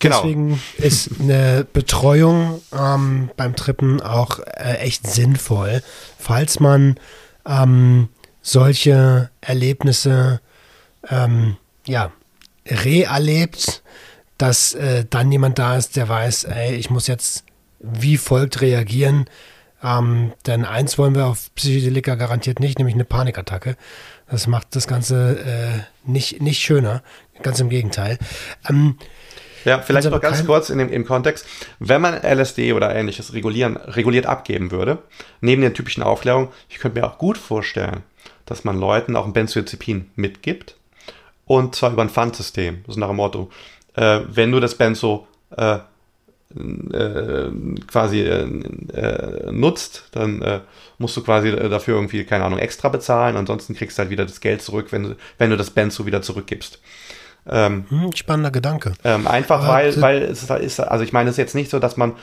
Genau. Deswegen ist eine Betreuung ähm, beim Trippen auch äh, echt sinnvoll, falls man ähm, solche Erlebnisse ähm, ja, re-erlebt, dass äh, dann jemand da ist, der weiß, ey, ich muss jetzt wie folgt reagieren. Ähm, denn eins wollen wir auf Psychedelika garantiert nicht, nämlich eine Panikattacke. Das macht das Ganze äh, nicht, nicht schöner, ganz im Gegenteil. Ähm, ja, vielleicht noch ganz kurz in dem, im Kontext. Wenn man LSD oder ähnliches regulieren, reguliert abgeben würde, neben den typischen Aufklärungen, ich könnte mir auch gut vorstellen, dass man Leuten auch ein Benzodiazepin mitgibt. Und zwar über ein Pfandsystem. Das ist nach dem Motto, äh, wenn du das Benzo äh, äh, quasi äh, äh, nutzt, dann äh, musst du quasi dafür irgendwie, keine Ahnung, extra bezahlen. Ansonsten kriegst du halt wieder das Geld zurück, wenn du, wenn du das Benzo wieder zurückgibst. Ähm, hm, spannender Gedanke. Ähm, einfach weil, weil es ist, also ich meine, es ist jetzt nicht so, dass man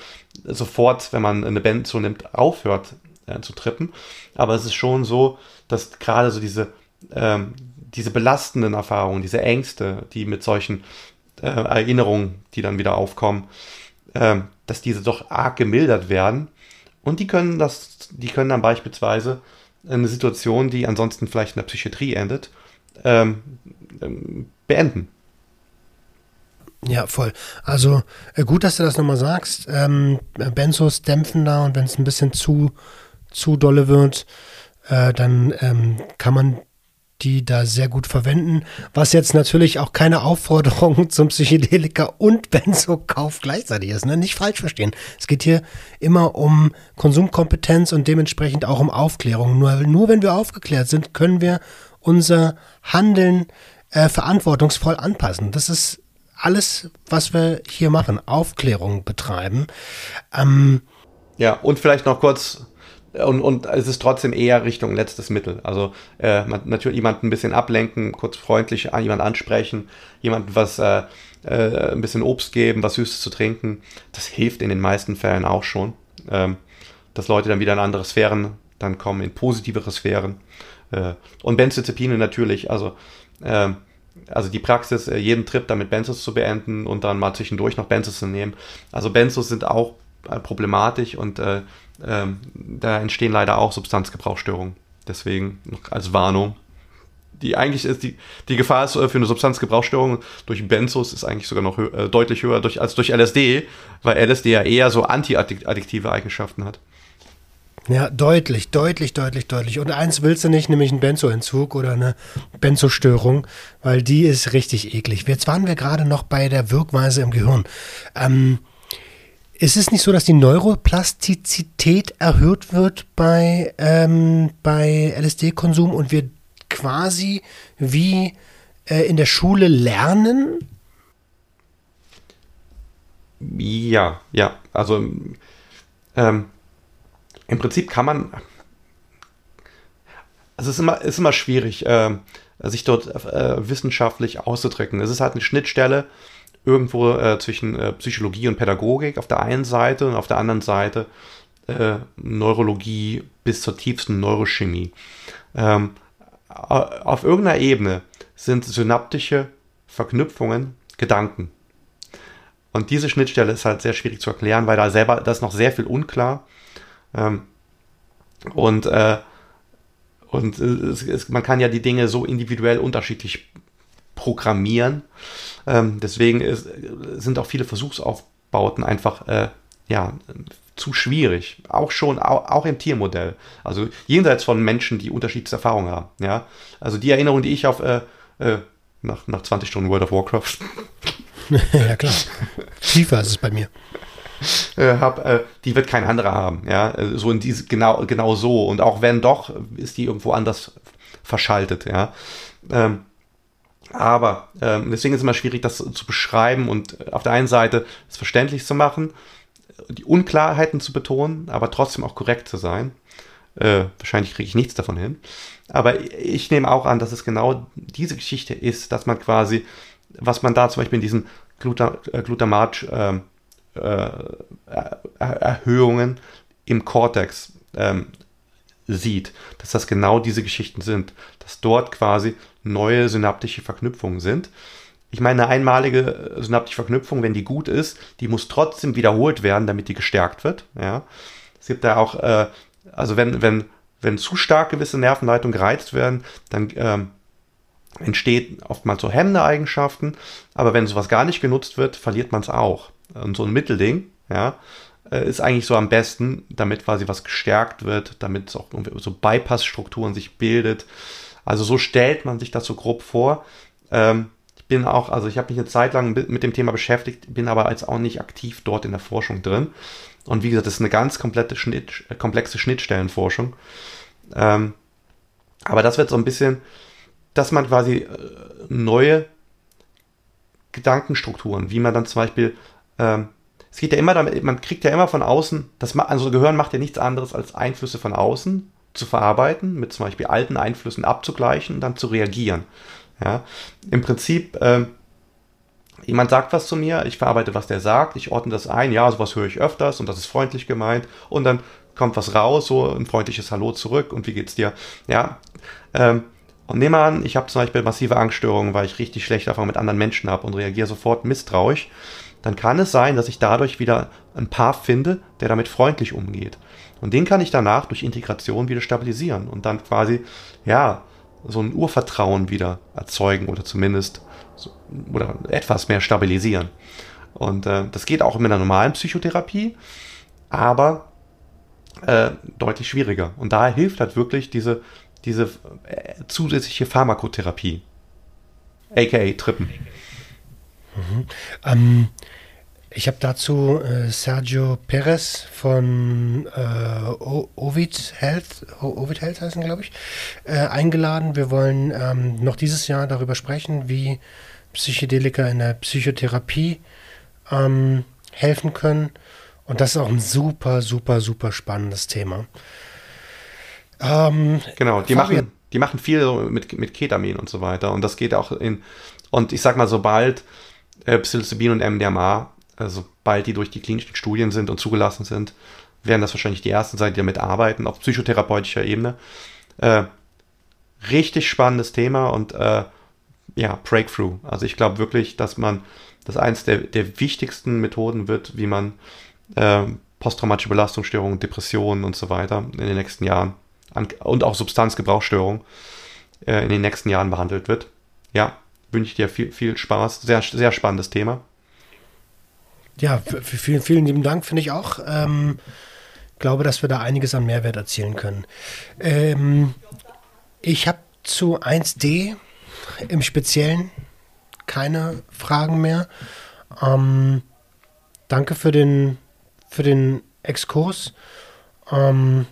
sofort, wenn man eine Benzo nimmt, aufhört äh, zu trippen. Aber es ist schon so, dass gerade so diese, ähm, diese belastenden Erfahrungen, diese Ängste, die mit solchen äh, Erinnerungen, die dann wieder aufkommen, ähm, dass diese doch arg gemildert werden. Und die können das, die können dann beispielsweise eine Situation, die ansonsten vielleicht in der Psychiatrie endet, ähm, ähm beenden. Ja, voll. Also äh, gut, dass du das nochmal sagst. Ähm, Benzos dämpfen da und wenn es ein bisschen zu, zu dolle wird, äh, dann ähm, kann man die da sehr gut verwenden, was jetzt natürlich auch keine Aufforderung zum Psychedelika und Benzokauf gleichzeitig ist. Ne? Nicht falsch verstehen. Es geht hier immer um Konsumkompetenz und dementsprechend auch um Aufklärung. Nur, nur wenn wir aufgeklärt sind, können wir unser Handeln äh, verantwortungsvoll anpassen. Das ist alles, was wir hier machen. Aufklärung betreiben. Ähm, ja, und vielleicht noch kurz und, und es ist trotzdem eher Richtung letztes Mittel. Also äh, man, natürlich jemanden ein bisschen ablenken, kurz freundlich an jemanden ansprechen, jemanden was äh, äh, ein bisschen Obst geben, was Süßes zu trinken. Das hilft in den meisten Fällen auch schon, ähm, dass Leute dann wieder in andere Sphären dann kommen, in positivere Sphären. Äh, und Benzodiazepine natürlich, also äh, also die Praxis, äh, jeden Trip damit Benzos zu beenden und dann mal zwischendurch noch Benzos zu nehmen. Also Benzos sind auch problematisch und äh, ähm, da entstehen leider auch Substanzgebrauchsstörungen. Deswegen als Warnung. Die eigentlich ist die, die Gefahr ist äh, für eine Substanzgebrauchsstörung durch Benzos ist eigentlich sogar noch hö äh, deutlich höher durch, als durch LSD, weil LSD ja eher so anti-addiktive Eigenschaften hat. Ja, deutlich, deutlich, deutlich, deutlich. Und eins willst du nicht, nämlich einen Benzoentzug oder eine Benzostörung, weil die ist richtig eklig. Jetzt waren wir gerade noch bei der Wirkweise im Gehirn. Ähm, ist es nicht so, dass die Neuroplastizität erhöht wird bei, ähm, bei LSD-Konsum und wir quasi wie äh, in der Schule lernen? Ja, ja. Also ähm, im Prinzip kann man. Also es ist immer, ist immer schwierig, äh, sich dort äh, wissenschaftlich auszudrücken. Es ist halt eine Schnittstelle irgendwo äh, zwischen äh, Psychologie und Pädagogik auf der einen Seite und auf der anderen Seite äh, Neurologie bis zur tiefsten Neurochemie. Ähm, auf irgendeiner Ebene sind synaptische Verknüpfungen Gedanken. Und diese Schnittstelle ist halt sehr schwierig zu erklären, weil da selber, da ist noch sehr viel unklar. Ähm, und äh, und es, es, man kann ja die Dinge so individuell unterschiedlich programmieren. Ähm, deswegen ist, sind auch viele Versuchsaufbauten einfach äh, ja, zu schwierig. Auch schon, auch, auch, im Tiermodell. Also jenseits von Menschen, die unterschiedliche Erfahrungen haben. Ja? Also die Erinnerung, die ich auf äh, äh, nach, nach 20 Stunden World of Warcraft. ja, klar. Tiefer ist es bei mir. Äh, hab, äh, die wird kein anderer haben. Ja? Äh, so in diese, genau, genau so. Und auch wenn doch, ist die irgendwo anders verschaltet. Ja. Ähm, aber ähm, deswegen ist es immer schwierig, das zu beschreiben und auf der einen Seite es verständlich zu machen, die Unklarheiten zu betonen, aber trotzdem auch korrekt zu sein. Äh, wahrscheinlich kriege ich nichts davon hin. Aber ich nehme auch an, dass es genau diese Geschichte ist, dass man quasi, was man da zum Beispiel in diesen Gluta äh, Glutamat ähm, äh, im Cortex ähm, sieht, dass das genau diese Geschichten sind, dass dort quasi neue synaptische Verknüpfungen sind. Ich meine, eine einmalige äh, synaptische Verknüpfung, wenn die gut ist, die muss trotzdem wiederholt werden, damit die gestärkt wird. Ja. Es gibt da auch, äh, also wenn, wenn, wenn zu stark gewisse Nervenleitungen gereizt werden, dann ähm, entsteht oftmals so hemmende Eigenschaften, aber wenn sowas gar nicht genutzt wird, verliert man es auch. Und so ein Mittelding, ja, äh, ist eigentlich so am besten, damit quasi was gestärkt wird, damit auch so Bypass-Strukturen sich bildet. Also so stellt man sich das so grob vor. Ähm, ich bin auch, also ich habe mich eine Zeit lang mit dem Thema beschäftigt, bin aber jetzt auch nicht aktiv dort in der Forschung drin. Und wie gesagt, das ist eine ganz komplette Schnitt, komplexe Schnittstellenforschung. Ähm, aber das wird so ein bisschen, dass man quasi äh, neue Gedankenstrukturen, wie man dann zum Beispiel ähm, es geht ja immer damit, man kriegt ja immer von außen, das, also Gehirn macht ja nichts anderes als Einflüsse von außen zu verarbeiten, mit zum Beispiel alten Einflüssen abzugleichen und dann zu reagieren. Ja, im Prinzip, äh, jemand sagt was zu mir, ich verarbeite, was der sagt, ich ordne das ein, ja, sowas höre ich öfters und das ist freundlich gemeint und dann kommt was raus, so ein freundliches Hallo zurück und wie geht's dir? Ja, ähm, und nehme an, ich habe zum Beispiel massive Angststörungen, weil ich richtig schlecht Erfahrungen mit anderen Menschen habe und reagiere sofort misstrauisch, dann kann es sein, dass ich dadurch wieder ein Paar finde, der damit freundlich umgeht. Und den kann ich danach durch Integration wieder stabilisieren und dann quasi, ja, so ein Urvertrauen wieder erzeugen oder zumindest so, oder etwas mehr stabilisieren. Und äh, das geht auch mit einer normalen Psychotherapie, aber äh, deutlich schwieriger. Und daher hilft halt wirklich diese, diese äh, zusätzliche Pharmakotherapie, aka Trippen. Mhm. Ähm, ich habe dazu äh, Sergio Perez von äh, Ovid Health, Ovid Health heißen, glaube ich, äh, eingeladen. Wir wollen ähm, noch dieses Jahr darüber sprechen, wie Psychedelika in der Psychotherapie ähm, helfen können. Und das ist auch ein super, super, super spannendes Thema. Ähm, genau, die machen, die machen viel mit, mit Ketamin und so weiter. Und das geht auch in, und ich sag mal, sobald äh, Psilocybin und MDMA also bald die durch die klinischen Studien sind und zugelassen sind, werden das wahrscheinlich die ersten sein, die damit arbeiten, auf psychotherapeutischer Ebene. Äh, richtig spannendes Thema und äh, ja, Breakthrough. Also ich glaube wirklich, dass man, das eins der, der wichtigsten Methoden wird, wie man äh, posttraumatische Belastungsstörungen, Depressionen und so weiter in den nächsten Jahren an, und auch Substanzgebrauchsstörungen äh, in den nächsten Jahren behandelt wird. Ja, wünsche ich dir viel, viel Spaß. Sehr, sehr spannendes Thema. Ja, vielen, vielen lieben Dank, finde ich auch. Ähm, glaube, dass wir da einiges an Mehrwert erzielen können. Ähm, ich habe zu 1D im Speziellen keine Fragen mehr. Ähm, danke für den, für den Exkurs. Ähm,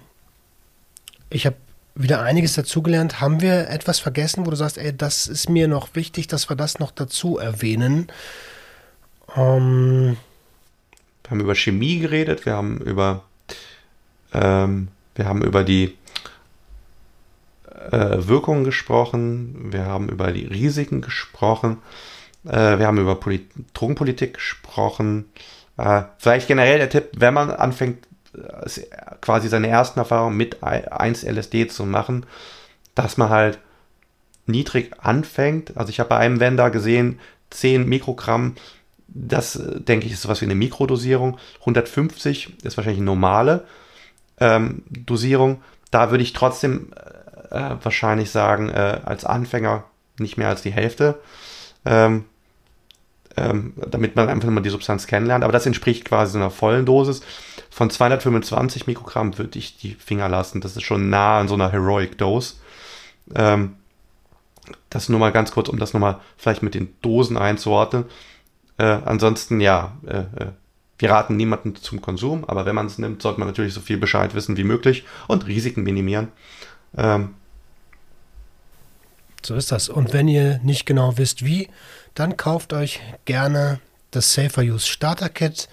ich habe wieder einiges dazugelernt. Haben wir etwas vergessen, wo du sagst, ey, das ist mir noch wichtig, dass wir das noch dazu erwähnen? Ähm, wir haben über Chemie geredet, wir haben über, ähm, wir haben über die äh, Wirkungen gesprochen, wir haben über die Risiken gesprochen, äh, wir haben über Polit Drogenpolitik gesprochen. Äh, vielleicht generell der Tipp, wenn man anfängt, äh, quasi seine ersten Erfahrungen mit 1 LSD zu machen, dass man halt niedrig anfängt. Also ich habe bei einem Wender gesehen, 10 Mikrogramm das, äh, denke ich, ist sowas wie eine Mikrodosierung. 150 ist wahrscheinlich eine normale ähm, Dosierung. Da würde ich trotzdem äh, wahrscheinlich sagen, äh, als Anfänger nicht mehr als die Hälfte. Ähm, ähm, damit man einfach mal die Substanz kennenlernt. Aber das entspricht quasi einer vollen Dosis. Von 225 Mikrogramm würde ich die Finger lassen. Das ist schon nah an so einer Heroic Dose. Ähm, das nur mal ganz kurz, um das nochmal vielleicht mit den Dosen einzuordnen. Äh, ansonsten, ja, äh, äh, wir raten niemanden zum Konsum, aber wenn man es nimmt, sollte man natürlich so viel Bescheid wissen wie möglich und Risiken minimieren. Ähm, so ist das. Und wenn ihr nicht genau wisst, wie, dann kauft euch gerne das Safer Use Starter Kit.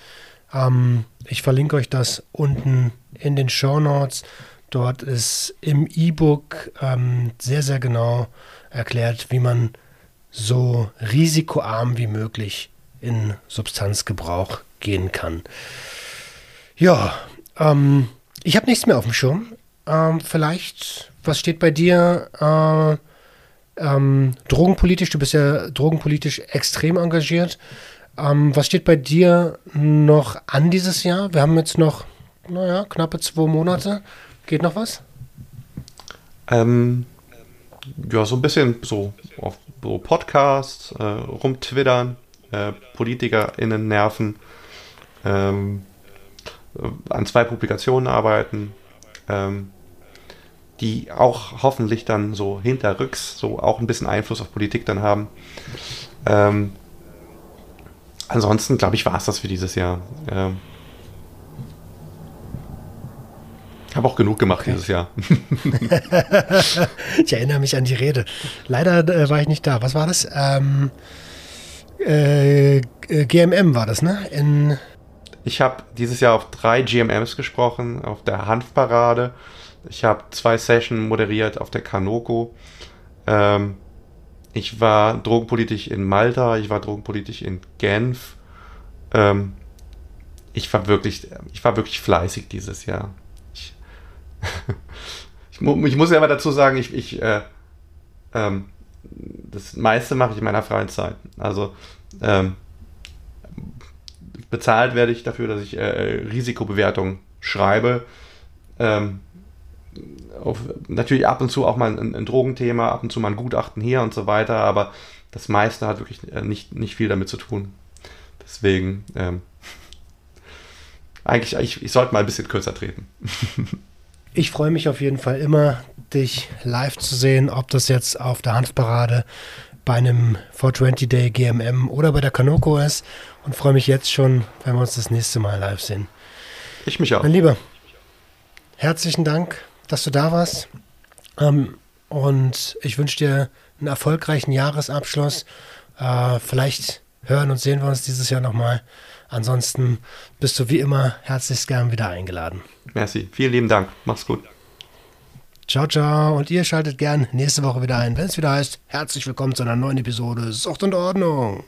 Ähm, ich verlinke euch das unten in den Show Notes. Dort ist im E-Book ähm, sehr, sehr genau erklärt, wie man so risikoarm wie möglich in Substanzgebrauch gehen kann. Ja, ähm, ich habe nichts mehr auf dem Schirm. Ähm, vielleicht, was steht bei dir? Äh, ähm, drogenpolitisch, du bist ja drogenpolitisch extrem engagiert. Ähm, was steht bei dir noch an dieses Jahr? Wir haben jetzt noch, naja, knappe zwei Monate. Geht noch was? Ähm, ja, so ein bisschen so auf so Podcasts, äh, rumtwittern, äh, PolitikerInnen nerven, ähm, an zwei Publikationen arbeiten, ähm, die auch hoffentlich dann so hinterrücks so auch ein bisschen Einfluss auf Politik dann haben. Ähm, ansonsten, glaube ich, war es das für dieses Jahr. Ähm, habe auch genug gemacht okay. dieses Jahr. ich erinnere mich an die Rede. Leider äh, war ich nicht da. Was war das? Ähm, äh, GMM war das, ne? In Ich habe dieses Jahr auf drei GMMs gesprochen, auf der Hanfparade. Ich habe zwei Sessions moderiert auf der Kanoko. Ähm, ich war drogenpolitisch in Malta, ich war drogenpolitisch in Genf. Ähm, ich war wirklich, ich war wirklich fleißig dieses Jahr. Ich, ich, ich muss ja aber dazu sagen, ich, ich äh, ähm, das meiste mache ich in meiner freien Zeit. Also ähm, bezahlt werde ich dafür, dass ich äh, Risikobewertung schreibe. Ähm, auf, natürlich ab und zu auch mal ein, ein, Drogenthema, ab und zu mal ein Gutachten hier und so weiter, aber das meiste hat wirklich äh, nicht, nicht viel damit zu tun. Deswegen, ähm, eigentlich, ich, ich sollte mal ein bisschen kürzer treten. ich freue mich auf jeden Fall immer, dich live zu sehen, ob das jetzt auf der Hanfparade bei einem 420 Day GMM oder bei der Kanoko ist und freue mich jetzt schon, wenn wir uns das nächste Mal live sehen. Ich mich auch. Mein Lieber, herzlichen Dank, dass du da warst. Ähm, und ich wünsche dir einen erfolgreichen Jahresabschluss. Äh, vielleicht hören und sehen wir uns dieses Jahr nochmal. Ansonsten bist du wie immer herzlichst gern wieder eingeladen. Merci, vielen lieben Dank. Mach's gut. Ciao, ciao. Und ihr schaltet gern nächste Woche wieder ein, wenn es wieder heißt, herzlich willkommen zu einer neuen Episode Sucht und Ordnung.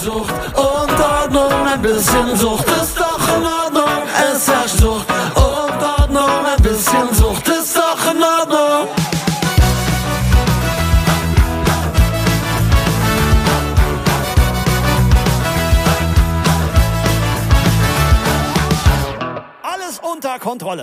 Sucht und Ordnung, ein bisschen Sucht ist doch in Ordnung. Es herrscht Sucht und Ordnung, ein bisschen Sucht ist doch in Ordnung. Alles unter Kontrolle.